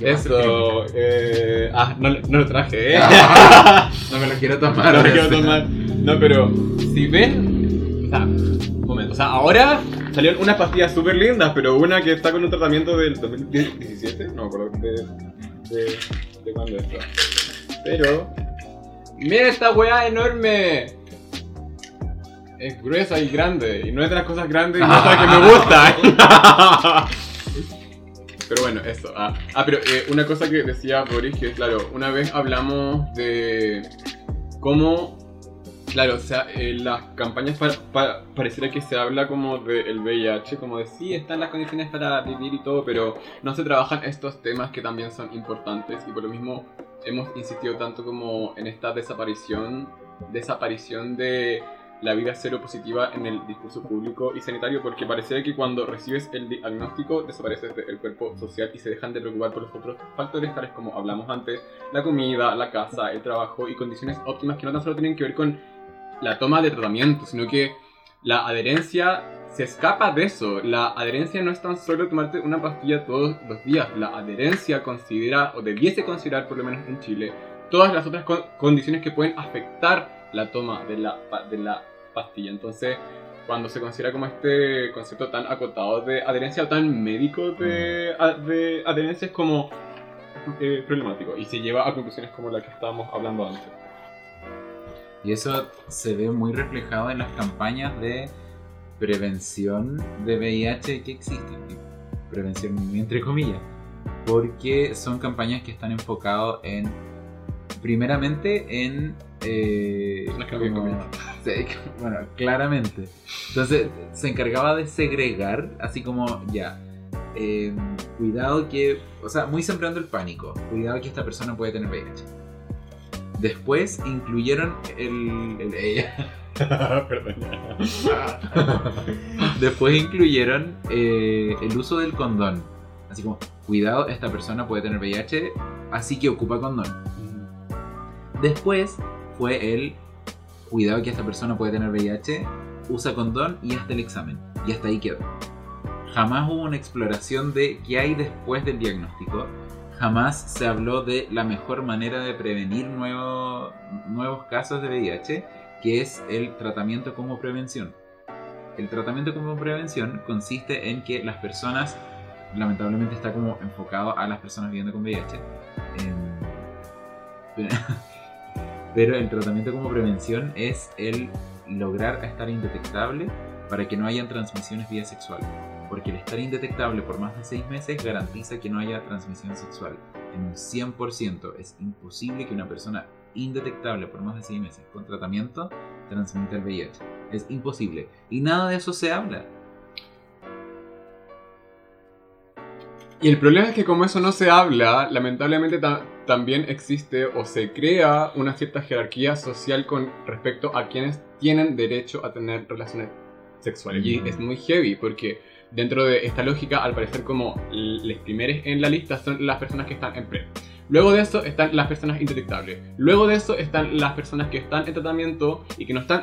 Eso, eh. Ah, no, no lo traje, eh. no me lo quiero tomar. No lo quiero tomar. No, pero si ven. O sea, un momento. O sea, ahora salieron unas pastillas súper lindas, pero una que está con un tratamiento del 2017, no me acuerdo de, de, de cuándo está. Pero. ¡Mira esta hueá enorme! Es gruesa y grande. Y no es de las cosas grandes y no es que me gusta. pero bueno, eso. Ah, ah pero eh, una cosa que decía Boris, que claro, una vez hablamos de cómo, claro, o sea, en las campañas pareciera que se habla como del VIH, como de sí, están las condiciones para vivir y todo, pero no se trabajan estos temas que también son importantes y por lo mismo hemos insistido tanto como en esta desaparición, desaparición de la vida cero positiva en el discurso público y sanitario porque parece que cuando recibes el diagnóstico desaparece el cuerpo social y se dejan de preocupar por los otros factores tales como hablamos antes, la comida, la casa, el trabajo y condiciones óptimas que no tan solo tienen que ver con la toma de tratamiento, sino que la adherencia se escapa de eso. La adherencia no es tan solo tomarte una pastilla todos los días, la adherencia considera o debiese considerar por lo menos en Chile todas las otras condiciones que pueden afectar la toma de la, de la pastilla. Entonces, cuando se considera como este concepto tan acotado de adherencia o tan médico de, mm. de adherencia es como eh, problemático y se lleva a conclusiones como la que estábamos hablando antes. Y eso se ve muy reflejado en las campañas de prevención de VIH que existen. Prevención entre comillas. Porque son campañas que están enfocadas en, primeramente, en eh, bueno, claramente. Entonces se encargaba de segregar, así como ya. Em, cuidado que. O sea, muy sembrando el pánico. Cuidado que esta persona puede tener VIH. Después incluyeron el. el ella. Después incluyeron eh, el uso del condón. Así como, cuidado, esta persona puede tener VIH, así que ocupa condón. Después fue el cuidado que esta persona puede tener VIH, usa condón y hasta el examen. Y hasta ahí quedó. Jamás hubo una exploración de qué hay después del diagnóstico. Jamás se habló de la mejor manera de prevenir nuevos casos de VIH. que es el tratamiento como prevención. El tratamiento como prevención consiste en que las personas, lamentablemente está como enfocado a las personas viviendo con VIH, em, pero el tratamiento como prevención es el lograr estar indetectable para que no haya transmisiones vía sexual. Porque el estar indetectable por más de 6 meses garantiza que no haya transmisión sexual. En un 100% es imposible que una persona indetectable por más de 6 meses con tratamiento transmita el VIH. Es imposible. Y nada de eso se habla. Y el problema es que como eso no se habla, lamentablemente también existe o se crea una cierta jerarquía social con respecto a quienes tienen derecho a tener relaciones sexuales. Y es muy heavy porque dentro de esta lógica, al parecer como los primeros en la lista son las personas que están en PrEP. Luego de eso están las personas indetectables. Luego de eso están las personas que están en tratamiento y que no están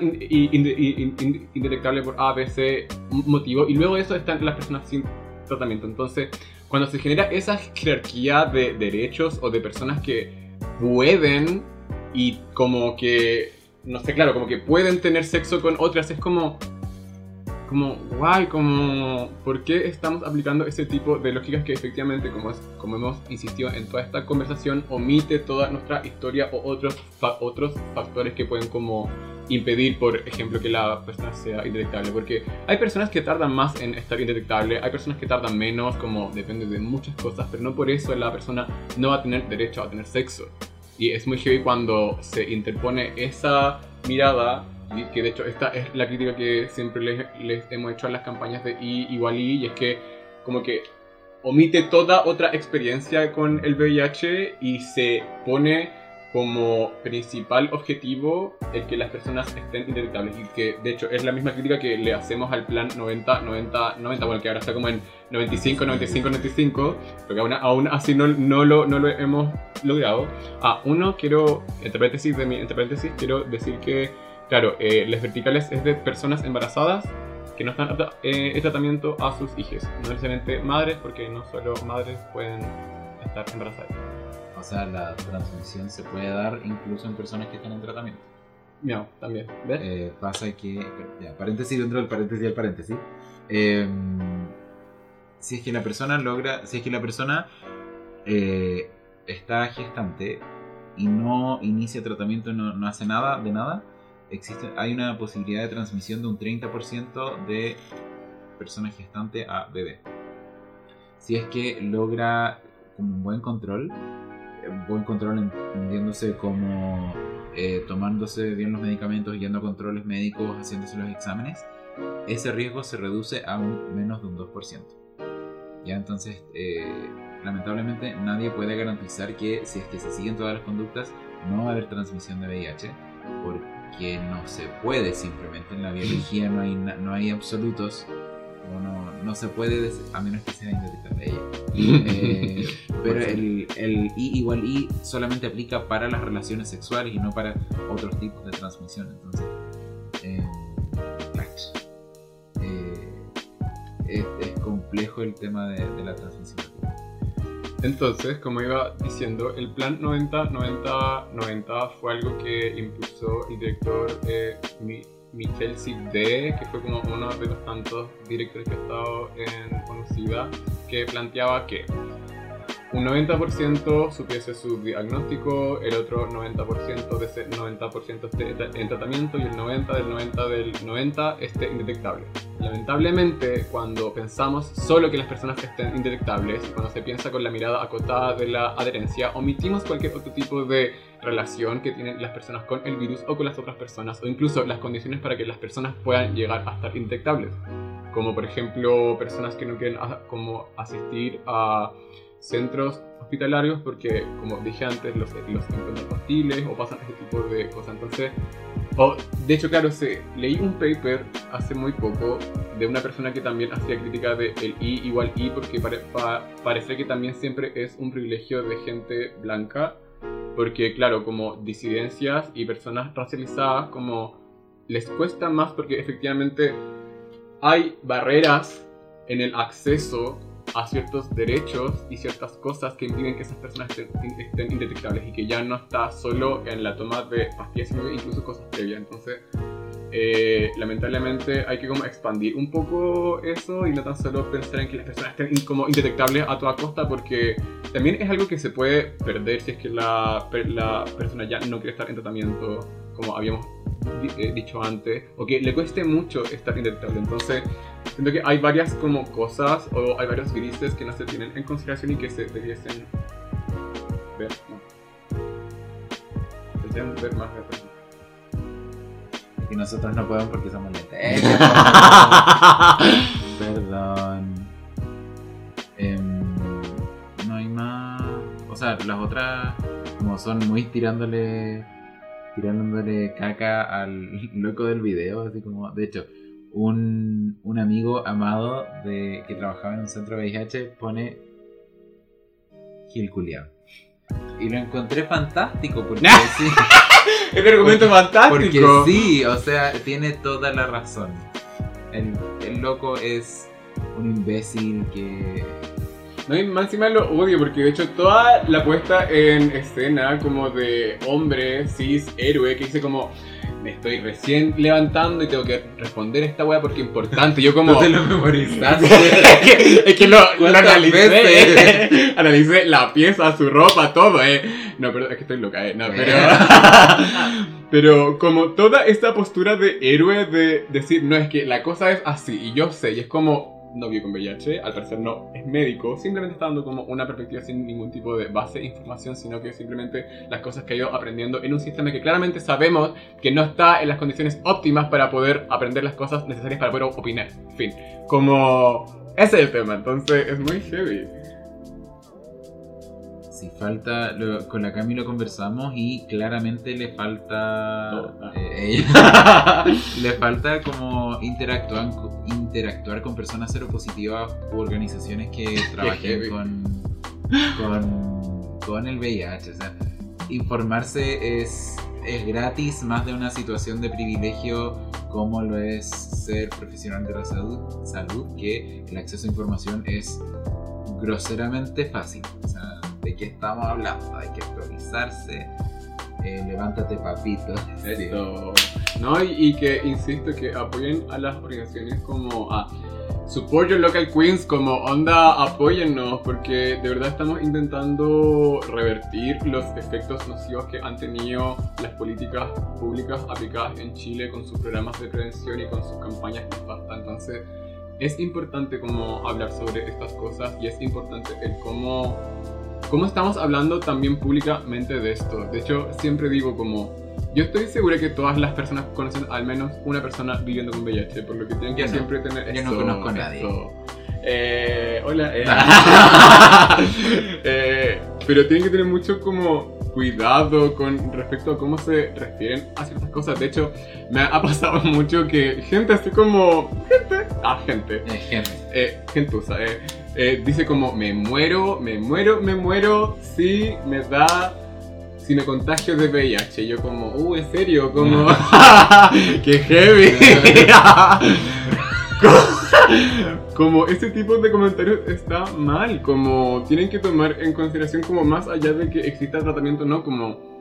indetectables por A, B, C motivo. Y luego de eso están las personas sin tratamiento. Entonces, cuando se genera esa jerarquía de derechos o de personas que pueden y como que, no sé, claro, como que pueden tener sexo con otras, es como, como, guay, como, ¿por qué estamos aplicando ese tipo de lógicas que efectivamente, como, es, como hemos insistido en toda esta conversación, omite toda nuestra historia o otros, otros factores que pueden como impedir, por ejemplo, que la persona sea indetectable. Porque hay personas que tardan más en estar indetectable, hay personas que tardan menos, como depende de muchas cosas, pero no por eso la persona no va a tener derecho a tener sexo. Y es muy heavy cuando se interpone esa mirada que de hecho esta es la crítica que siempre les, hemos hecho a las campañas de I igual I, y es que como que omite toda otra experiencia con el VIH y se pone como principal objetivo el que las personas estén indetectables y que de hecho es la misma crítica que le hacemos al plan 90 90 90 bueno que ahora está como en 95 95 95 pero que aún, aún así no, no, lo, no lo hemos logrado. Ah uno quiero entre paréntesis de mi entre paréntesis quiero decir que Claro, eh, las verticales es de personas embarazadas que no están eh, en tratamiento a sus hijos. No necesariamente madres, porque no solo madres pueden estar embarazadas. O sea, la transmisión se puede dar incluso en personas que están en tratamiento. No, también. ¿Ves? Eh, pasa que, ya, paréntesis dentro del paréntesis del paréntesis. Em, si es que la persona logra, si es que la persona está gestante y no inicia tratamiento, no, no hace nada de nada, existe, hay una posibilidad de transmisión de un 30% de persona gestante a bebé. Si es que logra un buen control, buen control entendiéndose como eh, tomándose bien los medicamentos, yendo a controles médicos, haciéndose los exámenes, ese riesgo se reduce a un, menos de un 2%. Ya entonces, eh, lamentablemente nadie puede garantizar que si es que se siguen todas las conductas, no va a haber transmisión de VIH, porque que no se puede simplemente. En la biología no hay, no hay absolutos. No, no se puede, a menos que sea indetectable ella. Eh, pero el, el, I igual I solamente aplica para las relaciones sexuales y no para otros tipos de transmisión. Entonces, eh, eh, es, complejo el tema de, de la transmisión. Entonces, como iba diciendo, el plan 90-90-90 fue algo que impulsó el director eh, Michel Sidé, que fue como uno de los tantos directores que ha estado en Conocida, que planteaba que un 90% supiese su diagnóstico, el otro 90% de ese 90% esté en tratamiento y el 90 del 90 del 90 esté indetectable. Lamentablemente, cuando pensamos solo que las personas estén indetectables, cuando se piensa con la mirada acotada de la adherencia, omitimos cualquier otro tipo de relación que tienen las personas con el virus o con las otras personas, o incluso las condiciones para que las personas puedan llegar a estar indetectables. Como por ejemplo, personas que no quieren como asistir a centros hospitalarios porque, como dije antes, los, los encuentran hostiles o pasan este tipo de cosas. Entonces, o, de hecho, claro, se, leí un paper hace muy poco de una persona que también hacía crítica de el I igual I porque parece que también siempre es un privilegio de gente blanca porque, claro, como disidencias y personas racializadas, como les cuesta más porque efectivamente hay barreras en el acceso a ciertos derechos y ciertas cosas que impiden que esas personas estén, estén indetectables y que ya no está solo en la toma de pastillas, sino incluso cosas previas. Entonces, eh, lamentablemente hay que como expandir un poco eso y no tan solo pensar en que las personas estén como indetectables a toda costa porque también es algo que se puede perder si es que la, la persona ya no quiere estar en tratamiento como habíamos eh, dicho antes o que le cueste mucho estar indetectable entonces siento que hay varias como cosas o hay varios grises que no se tienen en consideración y que se debiesen ver ¿no? deberían ver más de y nosotros no podemos porque somos neteros. Perdón. Em, no hay más. O sea, las otras, como son muy tirándole. Tirándole caca al loco del video, así como. De hecho, un, un amigo amado de, que trabajaba en un centro VIH pone. Gil Culiao. Y lo encontré fantástico porque sí. es un argumento fantástico. Porque sí, o sea, tiene toda la razón. El, el loco es un imbécil que. No, y más encima lo odio porque de hecho toda la puesta en escena como de hombre cis héroe que dice como me estoy recién levantando y tengo que responder esta weá porque es importante. Yo como... No te lo memorizaste. es que, lo, lo analicé. analicé la pieza, su ropa, todo, eh. No, pero es que estoy loca, eh. No, pero... pero como toda esta postura de héroe de decir, no, es que la cosa es así y yo sé, y es como no con VIH, al parecer no es médico, simplemente está dando como una perspectiva sin ningún tipo de base de información, sino que simplemente las cosas que ha ido aprendiendo en un sistema que claramente sabemos que no está en las condiciones óptimas para poder aprender las cosas necesarias para poder opinar. En fin, como ese es el tema, entonces es muy heavy si falta, con la Cami lo conversamos y claramente le falta, eh, le falta como interactuar, interactuar con personas seropositivas u organizaciones que trabajen con, con, con, el VIH. O sea, informarse es, es gratis más de una situación de privilegio como lo es ser profesional de la salud, salud que el acceso a información es groseramente fácil. O sea, de qué estamos hablando, hay que actualizarse. Eh, levántate papito. Esto. No, y, que insisto que apoyen a las organizaciones como a Support Your Local Queens, como onda apóyennos, porque de verdad estamos intentando revertir los efectos nocivos que han tenido las políticas públicas aplicadas en Chile con sus programas de prevención y con sus campañas basta Entonces, es importante como hablar sobre estas cosas y es importante el cómo cómo estamos hablando también públicamente de esto. De hecho, siempre digo como, yo estoy segura que todas las personas conocen al menos una persona viviendo con VIH, por lo que tienen que siempre tener... Yo no conozco a nadie. Eh, hola. Eh. eh, pero tienen que tener mucho como cuidado con respecto a cómo se refieren a ciertas cosas. De hecho, me ha pasado mucho que gente así como... Gente... Ah, gente. Eh, gente. Eh, gente usa. Eh, dice como me muero, me muero, me muero si me da si me contagio de VIH. yo como, uh, en serio, como, qué heavy. como ese tipo de comentarios está mal, como tienen que tomar en consideración como más allá de que exista tratamiento no, como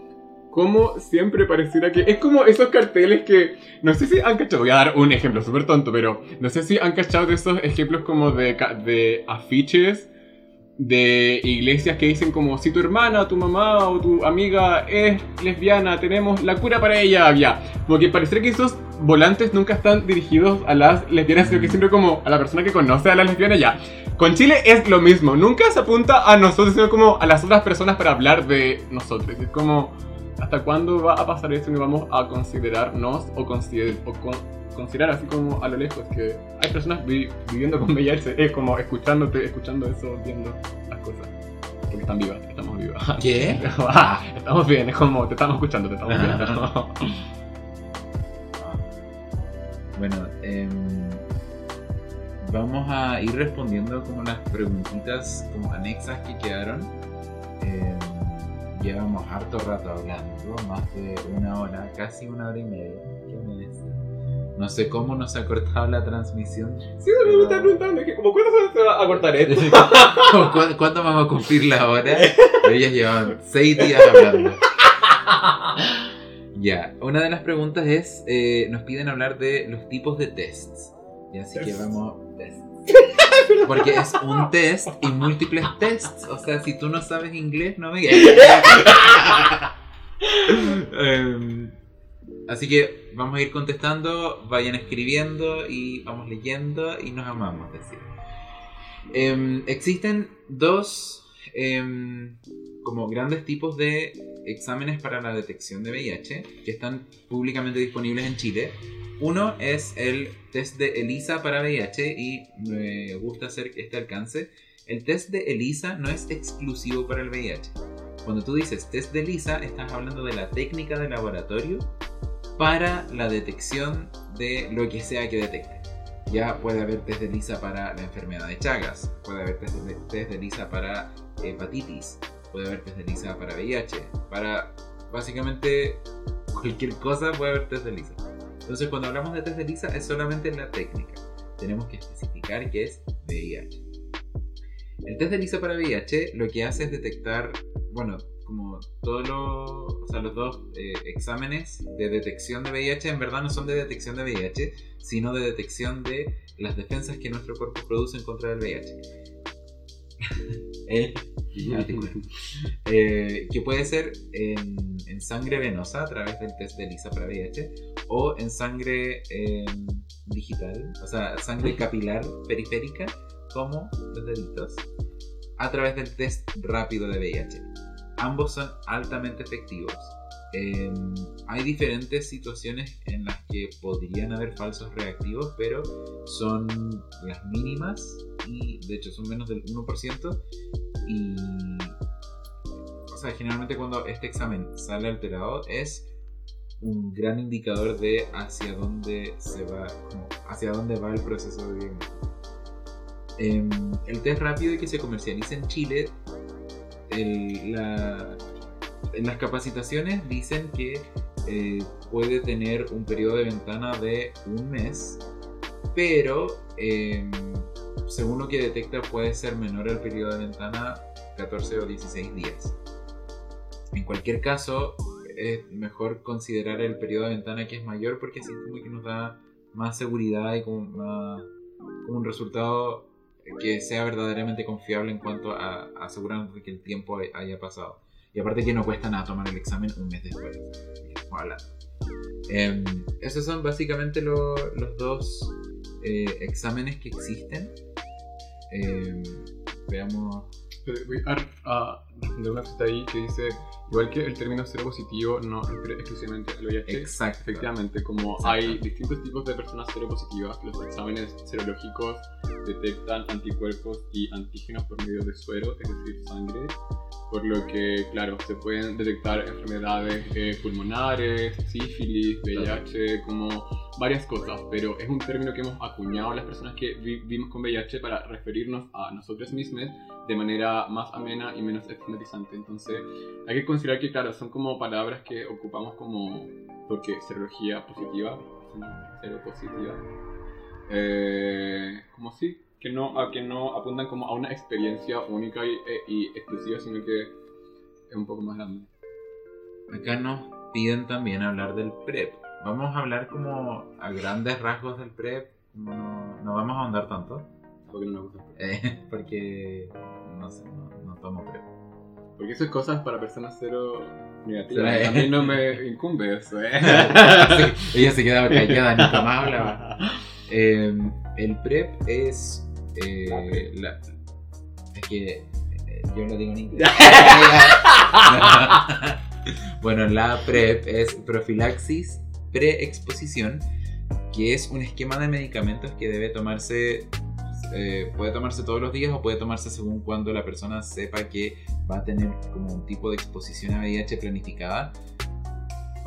como siempre pareciera que es como esos carteles que no sé si han cachado, voy a dar un ejemplo súper tonto, pero no sé si han cachado de esos ejemplos como de, de afiches de iglesias que dicen como si tu hermana, tu mamá o tu amiga es lesbiana, tenemos la cura para ella, ya. Como que pareciera que esos volantes nunca están dirigidos a las lesbianas, sino que siempre como a la persona que conoce a las lesbianas ya. Con Chile es lo mismo, nunca se apunta a nosotros, sino como a las otras personas para hablar de nosotros. Es como ¿Hasta cuándo va a pasar esto y vamos a considerarnos o, consider o considerar así como a lo lejos que hay personas viviendo con VIH? Es como escuchándote, escuchando eso, viendo las cosas. Porque están vivas, estamos vivas. ¿Qué? Ah, estamos bien, es como te estamos escuchando, te estamos viendo. bueno, eh, vamos a ir respondiendo como las preguntitas como anexas que quedaron. Eh, llevamos harto rato hablando, más de una hora, casi una hora y media. ¿Qué me No sé cómo nos ha cortado la transmisión. Sí, me estaba preguntando, dije, ¿cómo cuándo se va a cortar esto? ¿Cu- ¿Cuándo vamos a cumplir la hora? Ellas llevan seis días hablando. Ya, una de las preguntas es, eh, nos piden hablar de los tipos de tests. Y así que vamos... tests. Porque es un test y múltiples tests. O sea, si tú no sabes inglés, no me Em, Así que vamos a ir contestando, vayan escribiendo y vamos leyendo y nos amamos, decir. Em, existen dos em, como grandes tipos de exámenes para la detección de VIH que están públicamente disponibles en Chile. Uno es el test de ELISA para VIH y me gusta hacer este alcance. El test de ELISA no es exclusivo para el VIH. Cuando tú dices test de ELISA, estás hablando de la técnica de laboratorio para la detección de lo que sea que detecte. Ya puede haber test de ELISA para la enfermedad de Chagas, puede haber test de, ELISA para hepatitis, puede haber test de ELISA para VIH, para básicamente cualquier cosa puede haber test de ELISA. Entonces cuando hablamos de test de ELISA es solamente la técnica. Tenemos que especificar que es VIH. El test de ELISA para VIH lo que hace es detectar, bueno, como todos los, o sea, los dos eh, exámenes de detección de VIH en verdad no son de detección de VIH, sino de detección de las defensas que nuestro cuerpo produce en contra del VIH. Eh. Eh, que puede ser en, en sangre venosa a través del test de ELISA para VIH o en sangre eh, digital, o sea, sangre capilar periférica como los deditos a través del test rápido de VIH. Ambos son altamente efectivos. Eh, hay diferentes situaciones en las que podrían haber falsos reactivos, pero son las mínimas y de hecho son menos del 1%. Y. O sea, generalmente cuando este examen sale alterado es un gran indicador de hacia dónde se va, como hacia dónde va el proceso de diagnóstico. Em, el test rápido que se comercializa en Chile, el- la- en las capacitaciones dicen que eh, puede tener un periodo de ventana de un mes, pero em, según lo que detecta puede ser menor el periodo de ventana 14 o 16 días. En cualquier caso, es mejor considerar el periodo de ventana que es mayor porque así como que nos da más seguridad y como, más- como un resultado que sea verdaderamente confiable en cuanto a, asegurarnos de que el tiempo hay- haya pasado. Y aparte que no cuesta nada tomar el examen un mes después. Hablando. Em, esos son básicamente lo- los dos eh, exámenes que existen. Em, veamos. Responder una cita ahí que dice, igual que el término cero positivo no refiere exclusivamente al VIH. Exacto. Efectivamente, como Exacto. hay distintos tipos de personas seropositivas, los exámenes serológicos detectan anticuerpos y antígenos por medio de suero, es decir, sangre, por lo que, claro, se pueden detectar enfermedades eh, pulmonares, sífilis, VIH, como varias cosas, pero es un término que hemos acuñado a las personas que vi- vivimos con VIH para referirnos a nosotros mismos de manera más amena y menos Entonces, hay que considerar que, claro, son como palabras que ocupamos como, porque serología positiva, seropositiva, eh, como sí, que no, a que no apuntan como a una experiencia única y, e- y exclusiva, sino que es un poco más grande. Acá nos piden también hablar del PrEP. Vamos a hablar como a grandes rasgos del PrEP. no, no vamos a ahondar tanto. Porque no me gusta. eh, porque no sé, no, no tomo PrEP. Porque eso es cosas para personas cero negativas. A mí no me incumbe eso, ¿eh? Sí, ella se quedaba callada, nunca más hablaba. Eh, el PrEP es. eh, la- es que eh, yo lo digo en inglés. bueno, la PrEP es profilaxis preexposición, que es un esquema de medicamentos que debe tomarse. eh, puede tomarse todos los días o puede tomarse según cuando la persona sepa que va a tener como un tipo de exposición a VIH planificada.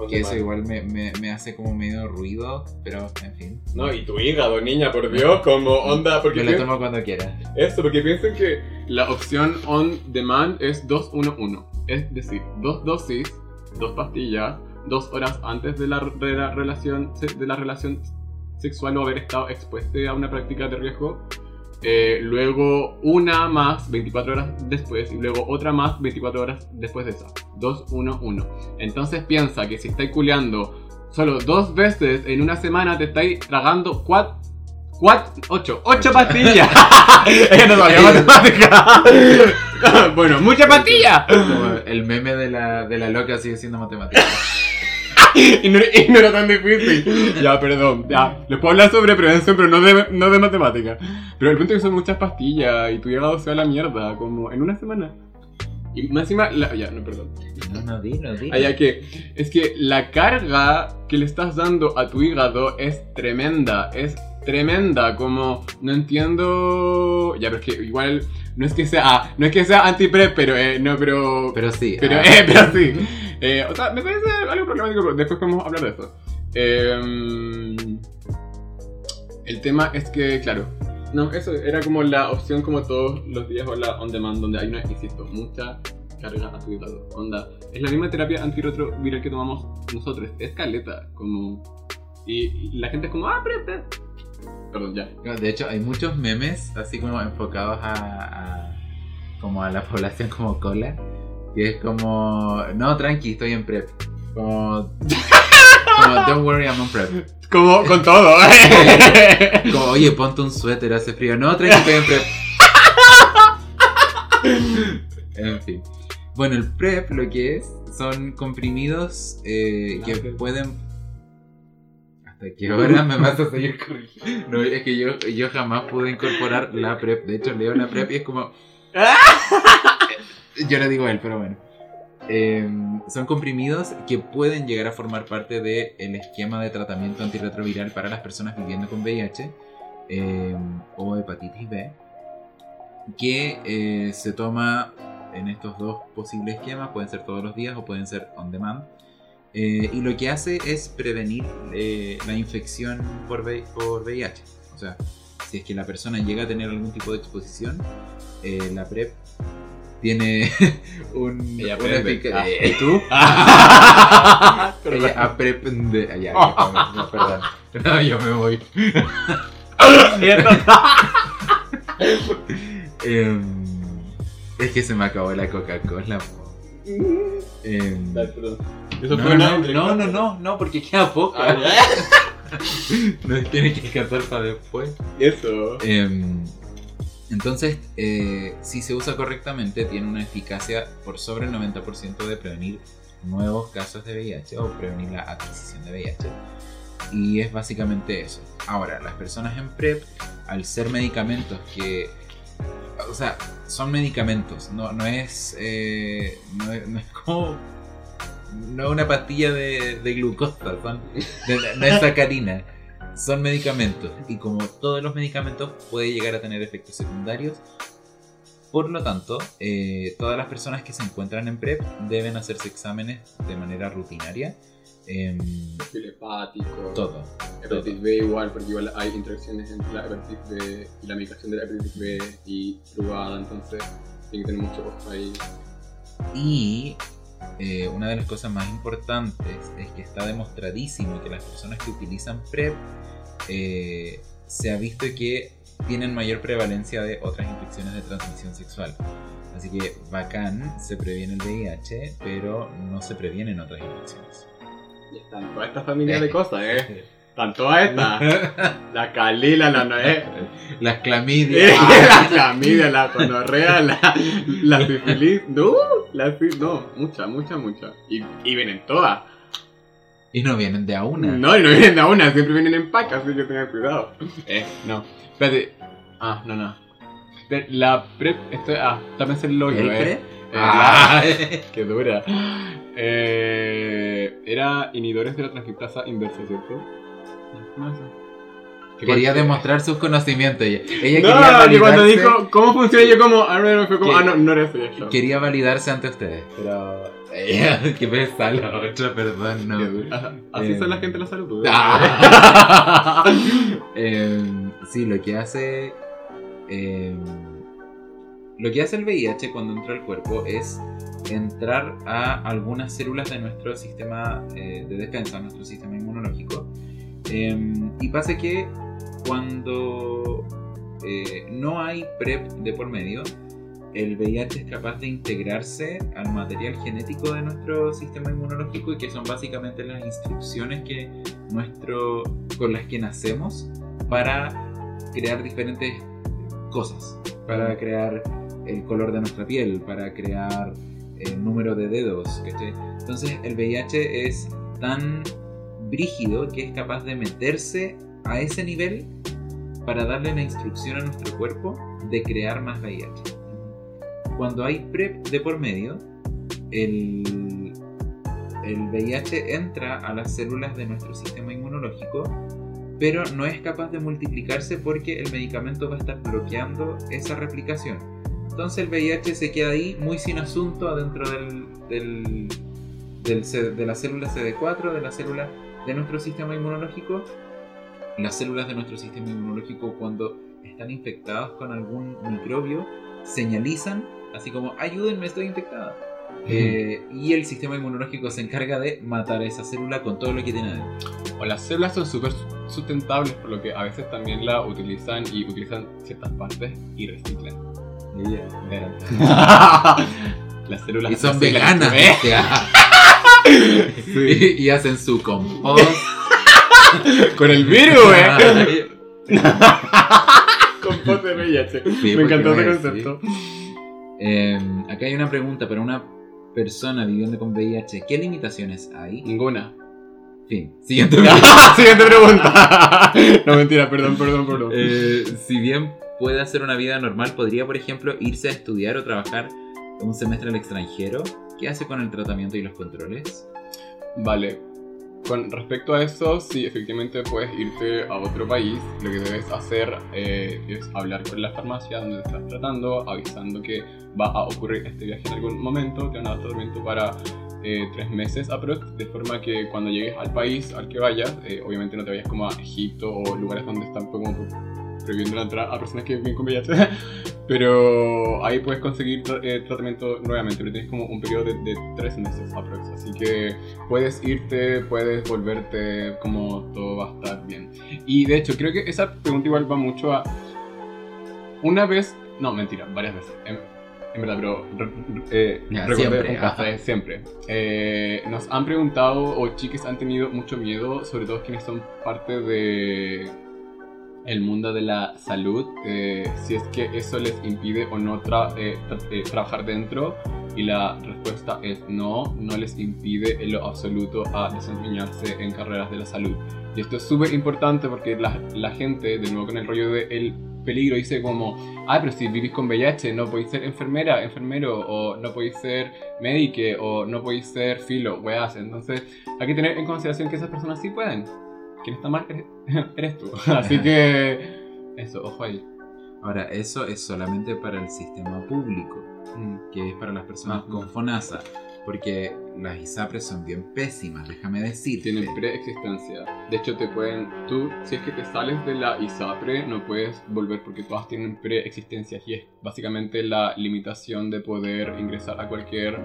Que eso igual me, me, me hace como medio ruido, pero en fin. No, y tu hígado, niña, por Dios, como onda, porque Yo la piensa- tomo cuando quiera. Esto, porque piensen que la opción on demand es 211. Es decir, dos dosis, dos pastillas, dos horas antes de la, de la relación, de la relación sexual o haber estado expuesto a una práctica de riesgo. Eh, luego una más 24 horas después y luego otra más 24 horas después de esa. 2, 1, 1. Entonces piensa que si estáis culeando solo dos veces en una semana te estáis tragando 4... 4, 8, 8 pastillas. Ella no sabía matemática. bueno, muchas pastillas. Como el meme de la, de la loca sigue siendo matemática. y, no, y no era tan difícil. Ya, perdón. Ya, les puedo hablar sobre prevención, pero no de, no de matemática. Pero el punto es que son muchas pastillas y tu hígado se va a la mierda, como en una semana. Y más encima, la- ya, no, perdón. No, no, dilo, dilo. Allá que, es que la carga que le estás dando a tu hígado es tremenda, es tremenda, como, no entiendo, ya, pero es que igual, no es que sea, ah, no es que sea anti-prep, pero, eh, no, pero, Pero sí. pero, ah, eh, pero sí. Eh, o sea, me parece algo problemático, pero después podemos hablar de eso. Eh, el tema es que, claro, no, eso era como la opción como todos los días o la on demand, donde hay una, insisto, mucha carga a tu hígado. Onda, es la misma terapia antirretroviral que tomamos nosotros, es caleta, como... Y la gente es como, ah, pero... pero-". Perdón, ya. no, De hecho, hay muchos memes así como enfocados a, a- como a la población como cola. Que es como, no, tranqui, estoy en prep. Como, como don't worry, I'm on prep. Como con todo. Como, oye, ponte un suéter, hace frío. No, tranqui, estoy en prep. en fin. Bueno, el PrEP lo que es son comprimidos eh, que Gracias. pueden. ¿Hasta qué hora me vas a seguir corrigiendo? No, es que yo, yo jamás pude incorporar la PrEP. De hecho, leo la PrEP y es como. Yo le digo a él, pero bueno. Eh, son comprimidos que pueden llegar a formar parte del esquema de tratamiento antirretroviral para las personas viviendo con VIH eh, o hepatitis B, que eh, se toma en estos dos posibles esquemas, pueden ser todos los días o pueden ser on demand. Eh, y lo que hace es prevenir eh, la infección por, por VIH. O sea, si es que la persona llega a tener algún tipo de exposición, eh, la PrEP tiene un, Ella efic- Ah, eh, ¿Y tú? ella aprende. ah, ya, ya, no, perdón. No, yo me voy. Em, es que se me acabó la Coca-Cola. po. Eso no, fue no, no, no, no, no, porque queda poco. Ah, ya. No tiene que cantar para después. Eso. Em, entonces, eh, si se usa correctamente, tiene una eficacia por sobre el 90% de prevenir nuevos casos de VIH o prevenir la adquisición de VIH. Y es básicamente eso. Ahora, las personas en PrEP, al ser medicamentos que... O sea, son medicamentos, no, no, es, eh, no, es, no es como... No es una pastilla de, de glucosa, son, de- no es sacarina son medicamentos y como todos los medicamentos puede llegar a tener efectos secundarios. Por lo tanto, eh, todas las personas que se encuentran en PrEP deben hacerse exámenes de manera rutinaria. Perfil hepático. todo. Hepatitis B igual, porque igual hay interacciones entre la hepatitis B y la medicación de la hepatitis B y drugada, entonces tiene que tener mucho ojo ahí. Y eh, una de las cosas más importantes es que está demostradísimo que las personas que utilizan PrEP eh, se ha visto que tienen mayor prevalencia de otras infecciones de transmisión sexual. Así que bacán, se previene el VIH, pero no se previenen otras infecciones. Y están toda esta familia de cosas, ¿eh? Están todas estas. La calila, la noé. Las la clamidias. clamidia, la gonorrea, la, la sífilis. No, la sí- no, mucha, mucha, mucha. Y, y vienen todas. y no vienen de a una. No, y no vienen de a una, siempre vienen en pacas, así que tengan cuidado. Eh, no. Espérate. Ah, no, no. La prep. Esto, ah, el hoyo, ¿El eh. PrEP? Eh, Ah. Qué dura. Eh, era inhibidores de la transcriptasa inversa, ¿cierto? No. Que Quería demostrar sus conocimientos. Ella, ella No, quería que cuando validarse- dijo cómo funciona, yo como, ah, no, fue como, ah, no, no era eso. Quería validarse ante ustedes. Pero. Qué pesa la otra, perdón, no. Así Eh. son la gente de la salud. pues. Ah. Em, sí, lo que hace. em, lo que hace el VIH cuando entra al cuerpo es entrar a algunas células de nuestro sistema eh, de defensa, nuestro sistema inmunológico, em, y pasa que cuando eh, no hay PrEP de por medio, el VIH es capaz de integrarse al material genético de nuestro sistema inmunológico y que son básicamente las instrucciones que nuestro, con las que nacemos para crear diferentes cosas, para crear el color de nuestra piel, para crear el número de dedos. Entonces el VIH es tan brígido que es capaz de meterse a ese nivel para darle la instrucción a nuestro cuerpo de crear más VIH. Cuando hay PrEP de por medio, el, VIH entra a las células de nuestro sistema inmunológico, pero no es capaz de multiplicarse porque el medicamento va a estar bloqueando esa replicación. Entonces el VIH se queda ahí muy sin asunto adentro del, de la célula CD4, de la célula de nuestro sistema inmunológico. Las células de nuestro sistema inmunológico cuando están infectadas con algún microbio señalizan así como ayúdenme, estoy infectada. Eh, y el sistema inmunológico se encarga de matar a esa célula con todo lo que tiene adentro. O las células son súper sustentables, por lo que a veces también la utilizan y utilizan ciertas partes y reciclan. las células y son veganas. y, hacen su compost. Con el virus, eh. compost de VIH. Me encantó ese concepto. Em, acá hay una pregunta para una persona viviendo con VIH. ¿Qué limitaciones hay? Ninguna. Fin. Siguiente pregunta. Siguiente pregunta. no, mentira, perdón, perdón, perdón. Eh, si bien puede hacer una vida normal, podría, por ejemplo, irse a estudiar o trabajar un semestre en el extranjero. ¿Qué hace con el tratamiento y los controles? Vale, con respecto a eso, sí, efectivamente puedes irte a otro país. Lo que debes hacer eh, es hablar con la farmacia donde estás tratando, avisando que va a ocurrir este viaje en algún momento. Te van a dar tratamiento para eh, tres meses aprox, de forma que cuando llegues al país al que vayas, eh, obviamente no te vayas como a Egipto o lugares donde están como prohibiendo la entrada a personas que viven con VIH. pero ahí puedes conseguir eh, tratamiento nuevamente, pero tienes como un periodo de, tres meses aprox. Así que puedes irte, puedes volverte, como todo va a estar bien. Y de hecho, creo que esa pregunta igual va mucho a. Una vez. No, mentira, varias veces. En, verdad, pero eh, siempre, un café, siempre. Eh, nos han preguntado, o chiques han tenido mucho miedo, sobre todo quienes son parte de el mundo de la salud, eh, si es que eso les impide o no eh, eh, trabajar dentro. Y la respuesta es no, no les impide en lo absoluto a desempeñarse en carreras de la salud. Y esto es súper importante porque la, la, gente, de nuevo con el rollo del peligro, dice como, ah, pero si vivís con VIH, no podéis ser enfermera, enfermero, o no podéis ser médico, o no podéis ser filo, weas. Entonces hay que tener en consideración que esas personas sí pueden quien está mal eres, tú. Así que eso, ojo ahí. Ahora, eso es solamente para el sistema público, mm. que es para las personas con FONASA. Porque las ISAPRES son bien pésimas, déjame decir. Tienen preexistencia. De hecho, te pueden. Tú, si es que te sales de la ISAPRE, no puedes volver porque todas tienen preexistencia. Y es básicamente la limitación de poder ingresar a cualquier.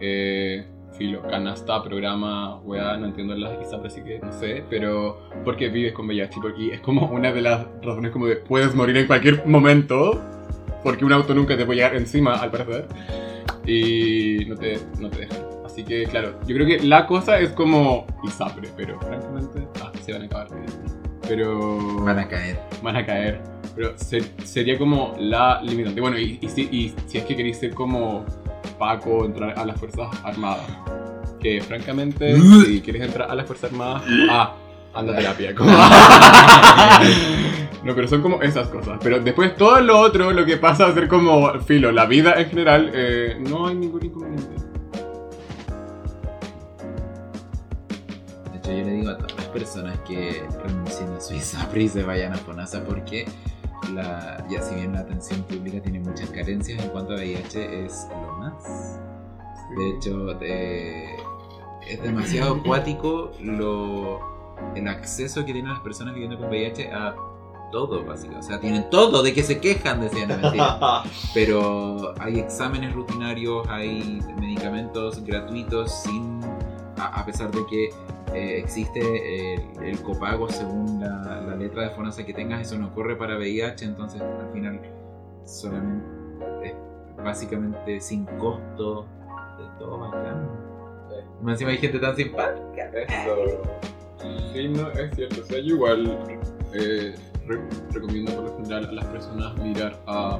Eh, filo, canasta, programa, weá, no entiendo las ISAPRES, así que no sé, pero porque vives con VIH, porque es como una de las razones como de puedes morir en cualquier momento, porque un auto nunca te puede llegar encima, al parecer, y no te, no te dejan. Así que, claro, yo creo que la cosa es como ISAPRE, pero francamente, ah, se van a acabar. Pero... Van a caer. Van a caer. Pero sería como la limitante. Bueno, y, si, y si es que queréis ser como Paco, entrar a las Fuerzas Armadas. Que francamente, si quieres entrar a las Fuerzas Armadas, ah, anda a terapia. no, pero son como esas cosas. Pero después todo lo otro, lo que pasa a ser como filo, la vida en general, eh, no hay ningún inconveniente. De hecho, yo le digo a todas las personas que renuncien a su ISAPRI y se vayan a FONASA porque la, ya si bien la atención pública tiene muchas carencias en cuanto a VIH, es lo más. De hecho, es demasiado acuático lo, el acceso que tienen las personas viviendo con VIH a todo, básicamente. O sea, tienen todo, de que se quejan, decían mentira. Pero hay exámenes rutinarios, hay medicamentos gratuitos, sin a, pesar de que eh, existe el, el copago según la, la letra de FONASA que tengas, eso no corre para VIH, entonces al final solamente es básicamente sin costo de todo bacán. Más encima hay gente tan simpática. Eso. Sí, no, es cierto. O sea, yo igual eh, re- recomiendo por lo general a las personas mirar a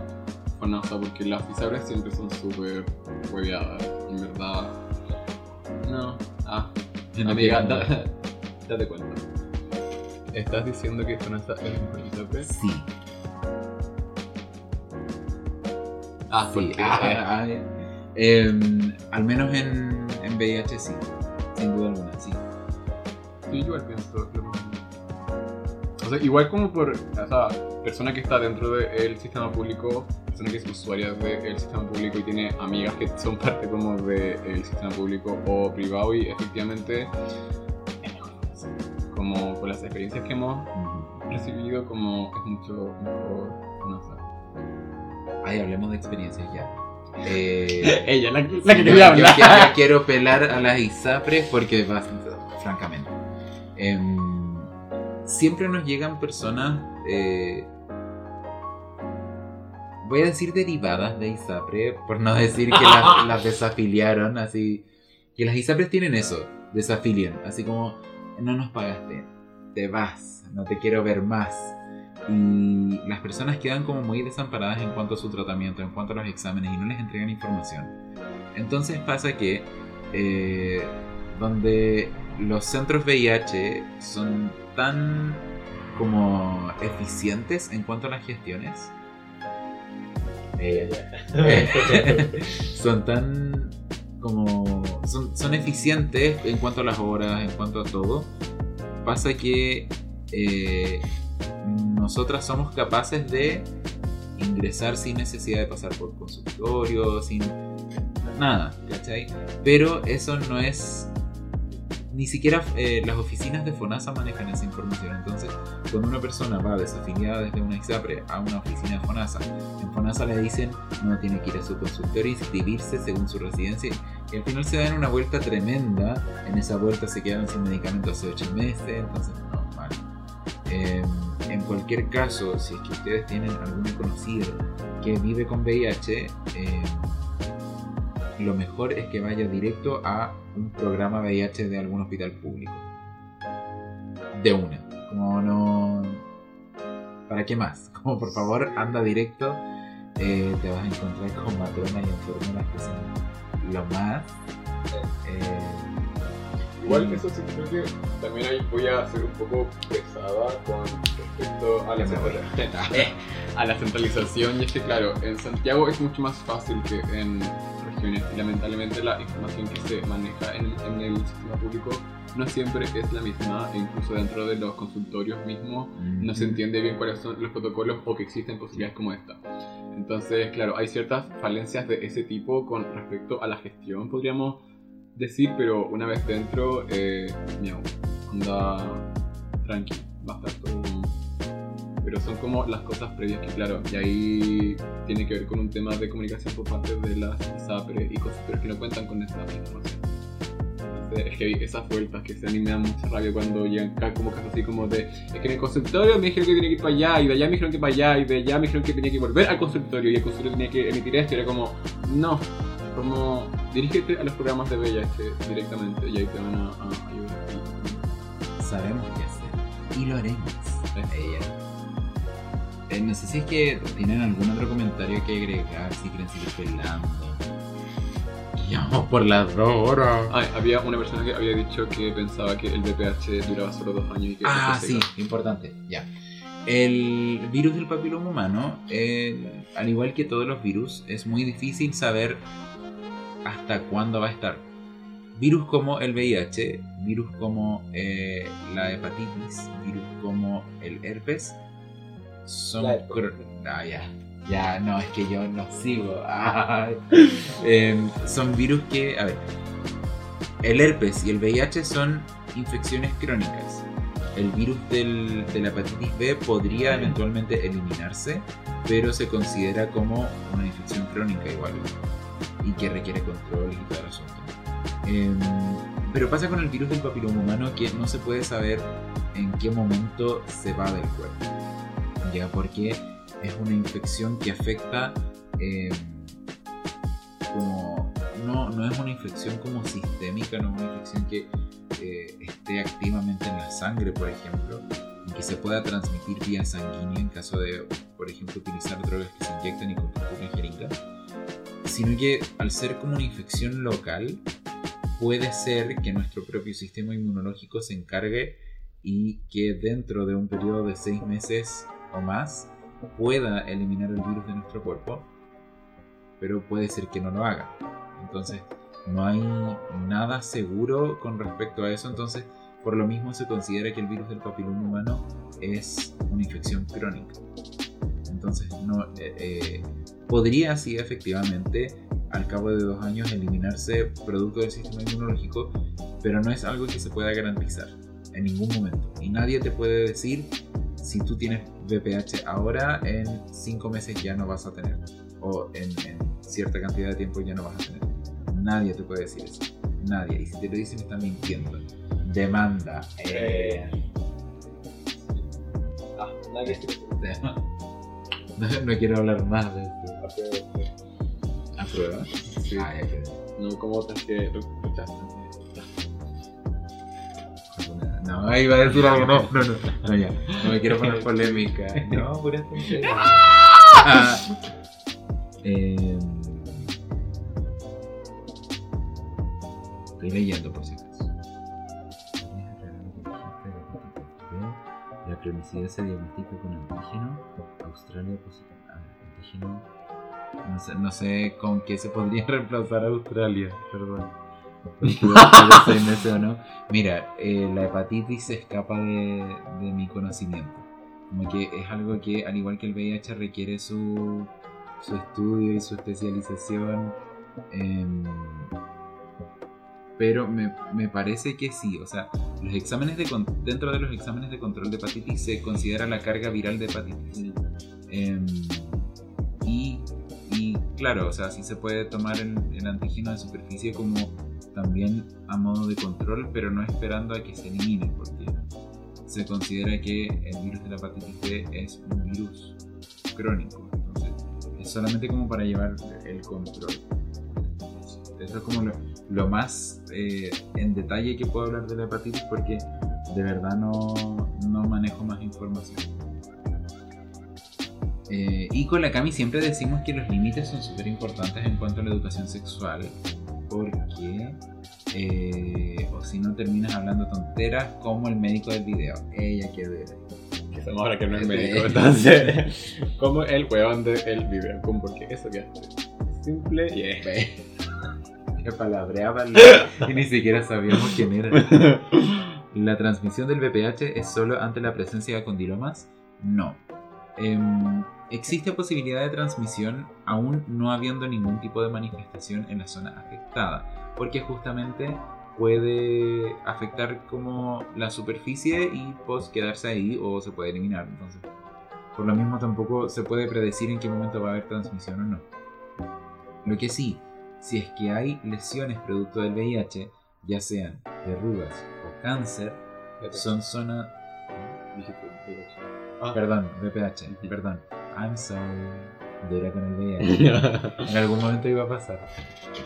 FONASA porque las ISABRES siempre son súper hueveadas. En verdad. No. Ah, amiga, da- date cuenta. ¿Estás diciendo que FONASA es el mejor? Sí, Ah, sí. porque- ah, ah, eh, al menos en, en VIH sí, sin duda alguna, sí. Sí, igual pienso lo mismo. O sea, igual como por esa persona que está dentro del sistema público, persona que es usuaria del sistema público y tiene amigas que son parte como del sistema público o privado y efectivamente es mejor eso. como por las experiencias que hemos recibido como es mucho mejor. Ay, hablemos de experiencias ya. Eh, Ella, la, Sí, yo, yo- yo- yo quiero pelar a las ISAPRES porque, francamente, em, siempre nos llegan personas, eh, voy a decir derivadas de ISAPRE, por no decir que las, las desafiliaron, así, que las ISAPRES tienen eso, desafilian, así como, no nos pagaste, te vas, no te quiero ver más. Y las personas quedan como muy desamparadas en cuanto a su tratamiento, en cuanto a los exámenes y no les entregan información. Entonces pasa que eh, donde los centros VIH son tan como eficientes en cuanto a las gestiones, eh, son tan como son, son eficientes en cuanto a las horas, en cuanto a todo. Pasa que eh, nosotras somos capaces de ingresar sin necesidad de pasar por consultorio, sin nada, ¿cachai? Pero eso no es... Ni siquiera eh, las oficinas de FONASA manejan esa información. Entonces, cuando una persona va desafiliada desde una ISAPRE a una oficina de FONASA, en FONASA le dicen no tiene que ir a su consultorio inscribirse según su residencia. Y al final se dan una vuelta tremenda. En esa vuelta se quedaron sin medicamento hace 8 meses. Entonces, no. Eh, en cualquier caso, si es que ustedes tienen algún conocido que vive con VIH, eh, lo mejor es que vaya directo a un programa VIH de algún hospital público. De una. Como no. ¿Para qué más? Como por favor, anda directo. eh, te vas a encontrar con matronas y enfermeras que son lo más. eh, Igual eso sí creo que también ahí voy a ser un poco pesada con respecto a la, Me voy. centra- a la centralización y es que claro, en Santiago es mucho más fácil que en regiones y lamentablemente la información que se maneja en el, en el sistema público no siempre es la misma e incluso dentro de los consultorios mismos no se entiende bien cuáles son los protocolos o que existen posibilidades como esta. Entonces, claro, hay ciertas falencias de ese tipo con respecto a la gestión, podríamos decir, pero una vez dentro, eh, miau, anda tranqui, va a estar todo. Pero son como las cosas previas que, claro, y ahí tiene que ver con un tema de comunicación por parte de las ISAPRE y consultores que no cuentan con esta información. Entonces, es que esas vueltas que se a mí me dan mucha rabia cuando llegan como casos así como de es que en el consultorio me dijeron que tenía que ir para allá y de allá me dijeron que para allá y de allá me dijeron que tenía que volver al consultorio y el consultorio tenía que emitir esto y era como no, como dirígete a los programas de VIH directamente y ahí te van a, a ayudar. sabemos qué hacer y lo haremos. Ella. Eh, no sé si es que tienen algún otro comentario que agregar, si quieren seguir pelando. Y vamos por las dos horas. Ah, había una persona que había dicho que pensaba que el VPH duraba solo dos años y que Ah, sí, importante, ya. El virus del papiloma humano, eh, al igual que todos los virus, es muy difícil saber hasta cuándo va a estar. Virus como el VIH, virus como eh, la hepatitis, virus como el herpes, son... Ah, ya. Ya, no, es que yo no sigo. Em, son virus que, a ver, el herpes y el VIH son infecciones crónicas. El virus del- de la hepatitis B podría eventualmente eliminarse, pero se considera como una infección crónica igual y que requiere control y todo el asunto. Em, pero pasa con el virus del papiloma humano que no se puede saber en qué momento se va del cuerpo. Ya, porque es una infección que afecta eh, como. No, no es una infección como sistémica, no es una infección que eh, esté activamente en la sangre, por ejemplo, y que se pueda transmitir vía sanguínea en caso de, por ejemplo, utilizar drogas que se inyectan y constituyen jeringa, sino que al ser como una infección local, puede ser que nuestro propio sistema inmunológico se encargue y que dentro de un periodo de seis meses o más pueda eliminar el virus de nuestro cuerpo, pero puede ser que no lo haga. Entonces, no hay nada seguro con respecto a eso, entonces por lo mismo se considera que el virus del papiloma humano es una infección crónica. Entonces, no, eh, eh, podría sí efectivamente al cabo de dos años eliminarse producto del sistema inmunológico, pero no es algo que se pueda garantizar en ningún momento. Y nadie te puede decir si tú tienes VPH ahora, en cinco meses ya no vas a tener. O en, cierta cantidad de tiempo ya no vas a tener. Nadie te puede decir eso. Nadie. Y si te lo dicen, están mintiendo. Demanda. Eh. Ah, nadie. No, no, quiero hablar más de esto. ¿A prueba? Sí. Ah, ya quedé. No como otras que rechazan. No, iba a decir algo, no, no, no, no, ya, no me quiero poner polémica. No, por eso. Ah, eh, estoy leyendo por si Cronicidad se diagnostica con antígeno. Australia positivo. Ah, antígeno. No sé, no sé con qué se podría reemplazar a Australia, perdón. Seis meses o no. Mira, eh, la hepatitis se escapa de, de mi conocimiento. Como que es algo que, al igual que el VIH, requiere su, su estudio y su especialización. em, pero me, me parece que sí. O sea, los exámenes de dentro de los exámenes de control de hepatitis se considera la carga viral de hepatitis. Em, y, y claro, o sea, sí se puede tomar el, el antígeno de superficie como también a modo de control, pero no esperando a que se elimine, porque se considera que el virus de la hepatitis B es un virus crónico, entonces es solamente como para llevar el control. Eso es como lo, lo más eh, en detalle que puedo hablar de la hepatitis porque de verdad no, no manejo más información. Eh, y con la Cami siempre decimos que los límites son súper importantes en cuanto a la educación sexual, porque eh, o si no terminas hablando tonteras como el médico del video. Ella que debe. Que somos ahora que no es médico, entonces. como el huevón del video. Como porque eso que hace. Simple y es. Que palabreaba y ni siquiera sabíamos quién era. ¿La transmisión del VPH es solo ante la presencia de condilomas? No. Em, existe posibilidad de transmisión aún no habiendo ningún tipo de manifestación en la zona afectada, porque justamente puede afectar como la superficie y pues quedarse ahí o se puede eliminar. Entonces, por lo mismo tampoco se puede predecir en qué momento va a haber transmisión o no. Lo que sí, si es que hay lesiones producto del VIH, ya sean verrugas o cáncer, son zonas Ah. Perdón, VPH, perdón. I'm sorry. Con el VIH. en algún momento iba a pasar.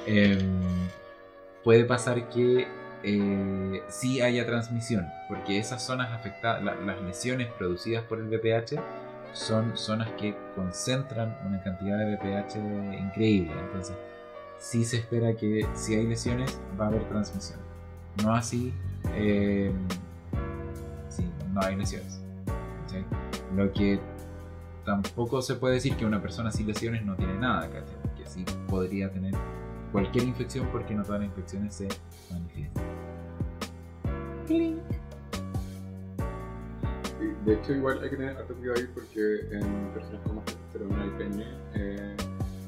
Em, puede pasar que eh, sí haya transmisión, porque esas zonas afectadas, la- las lesiones producidas por el VPH, son zonas que concentran una cantidad de VPH increíble. Entonces, sí se espera que si hay lesiones va a haber transmisión. No así, em, si no hay lesiones. ¿cachai? Lo que tampoco se puede decir que una persona sin lesiones no tiene nada, ¿cachai? Que sí podría tener cualquier infección porque no todas las infecciones se manifiestan. De hecho, igual hay que tener harto cuidado ahí porque en personas con más testosterona y pene. Eh,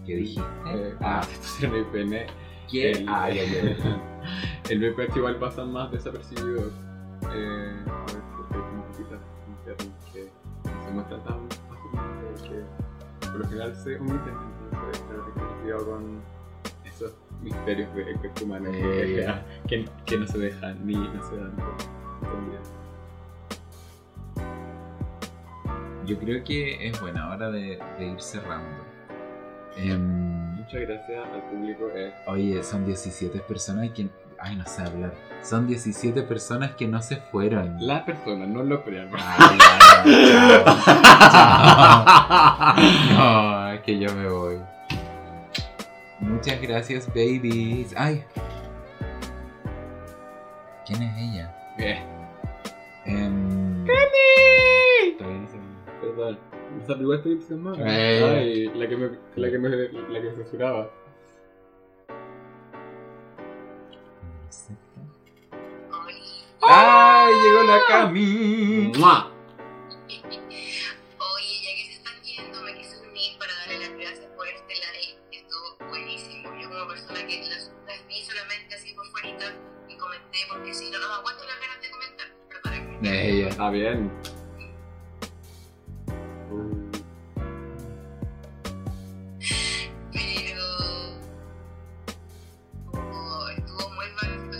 ¿Qué dijiste? eh, ah, testosterona y pene. ¿qué? el, Ah, ya, ya. el VPH igual pasa más desapercibido. Eh, a ver, porque hay como cositas internas que se muestran tan fácilmente que por lo general se omiten. Entonces, hay que tener cuidado con eso. misterios del cuerpo humano Eh, que, ya. que, que no se dejan ni no se dan. Yo creo que es buena hora de, de ir cerrando. Em, Muchas gracias al público. eh. oye, son 17 personas que... Ay, no sé hablar. Son 17 personas que no se fueron. Las personas, no lo crean. Ay, ya, no, chao. Chao. No, es que yo me voy. Muchas gracias, babies. Ay. ¿Quién es ella? Eh, todavía no sé. Perdón. Igual estoy entusiasmado. Eh. Ay, la que me, la que me, la que me censuraba. ¡Ay, llegó la Cami! ¡Mua! Oye, ya que se están yendo, me quise unir para darle las gracias por este live. Estuvo buenísimo. Yo como persona que las, las vi solamente así por fuera y comenté porque si no, no me aguanto las ganas de comentar. Pero para. Ella. Está bien. Pero... oh, estuvo muy bacán.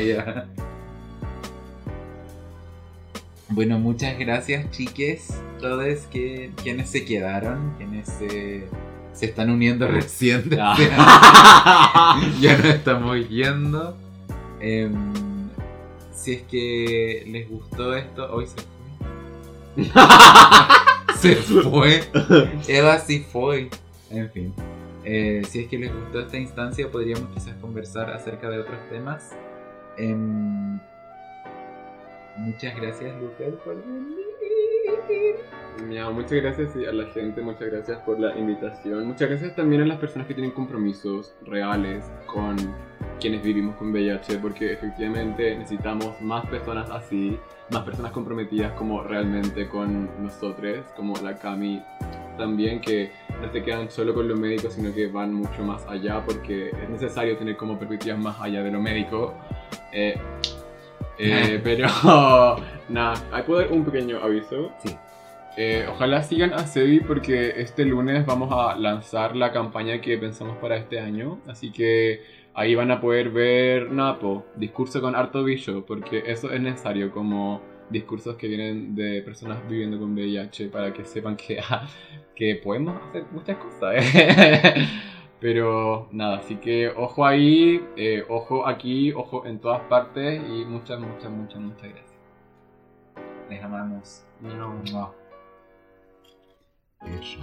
ya Bueno, muchas gracias, chiques. Todos que, quienes se quedaron, quienes se, se están uniendo recién. Ya nos estamos yendo. Em, si es que les gustó esto, hoy se fue. se fue. Eva sí fue. En fin. Eh, si es que les gustó esta instancia, podríamos quizás conversar acerca de otros temas. Em, muchas gracias, Lucas, por venir. Miau, muchas gracias a la gente, muchas gracias por la invitación. Muchas gracias también a las personas que tienen compromisos reales con quienes vivimos con VIH, porque efectivamente necesitamos más personas así, más personas comprometidas como realmente con nosotros, como la Cami también, que no se quedan solo con lo médico, sino que van mucho más allá, porque es necesario tener como perspectivas más allá de lo médico. Eh, eh, pero nada, hay puedo dar un pequeño aviso. Sí. Eh, ojalá sigan a Sebi porque este lunes vamos a lanzar la campaña que pensamos para este año. Así que ahí van a poder ver Napo, discurso con harto bicho, porque eso es necesario como discursos que vienen de personas viviendo con VIH para que sepan que, que podemos hacer muchas cosas. Pero nada, así que ojo ahí, eh, ojo aquí, ojo en todas partes y muchas, muchas, muchas, muchas gracias. Les amamos. No. Eso.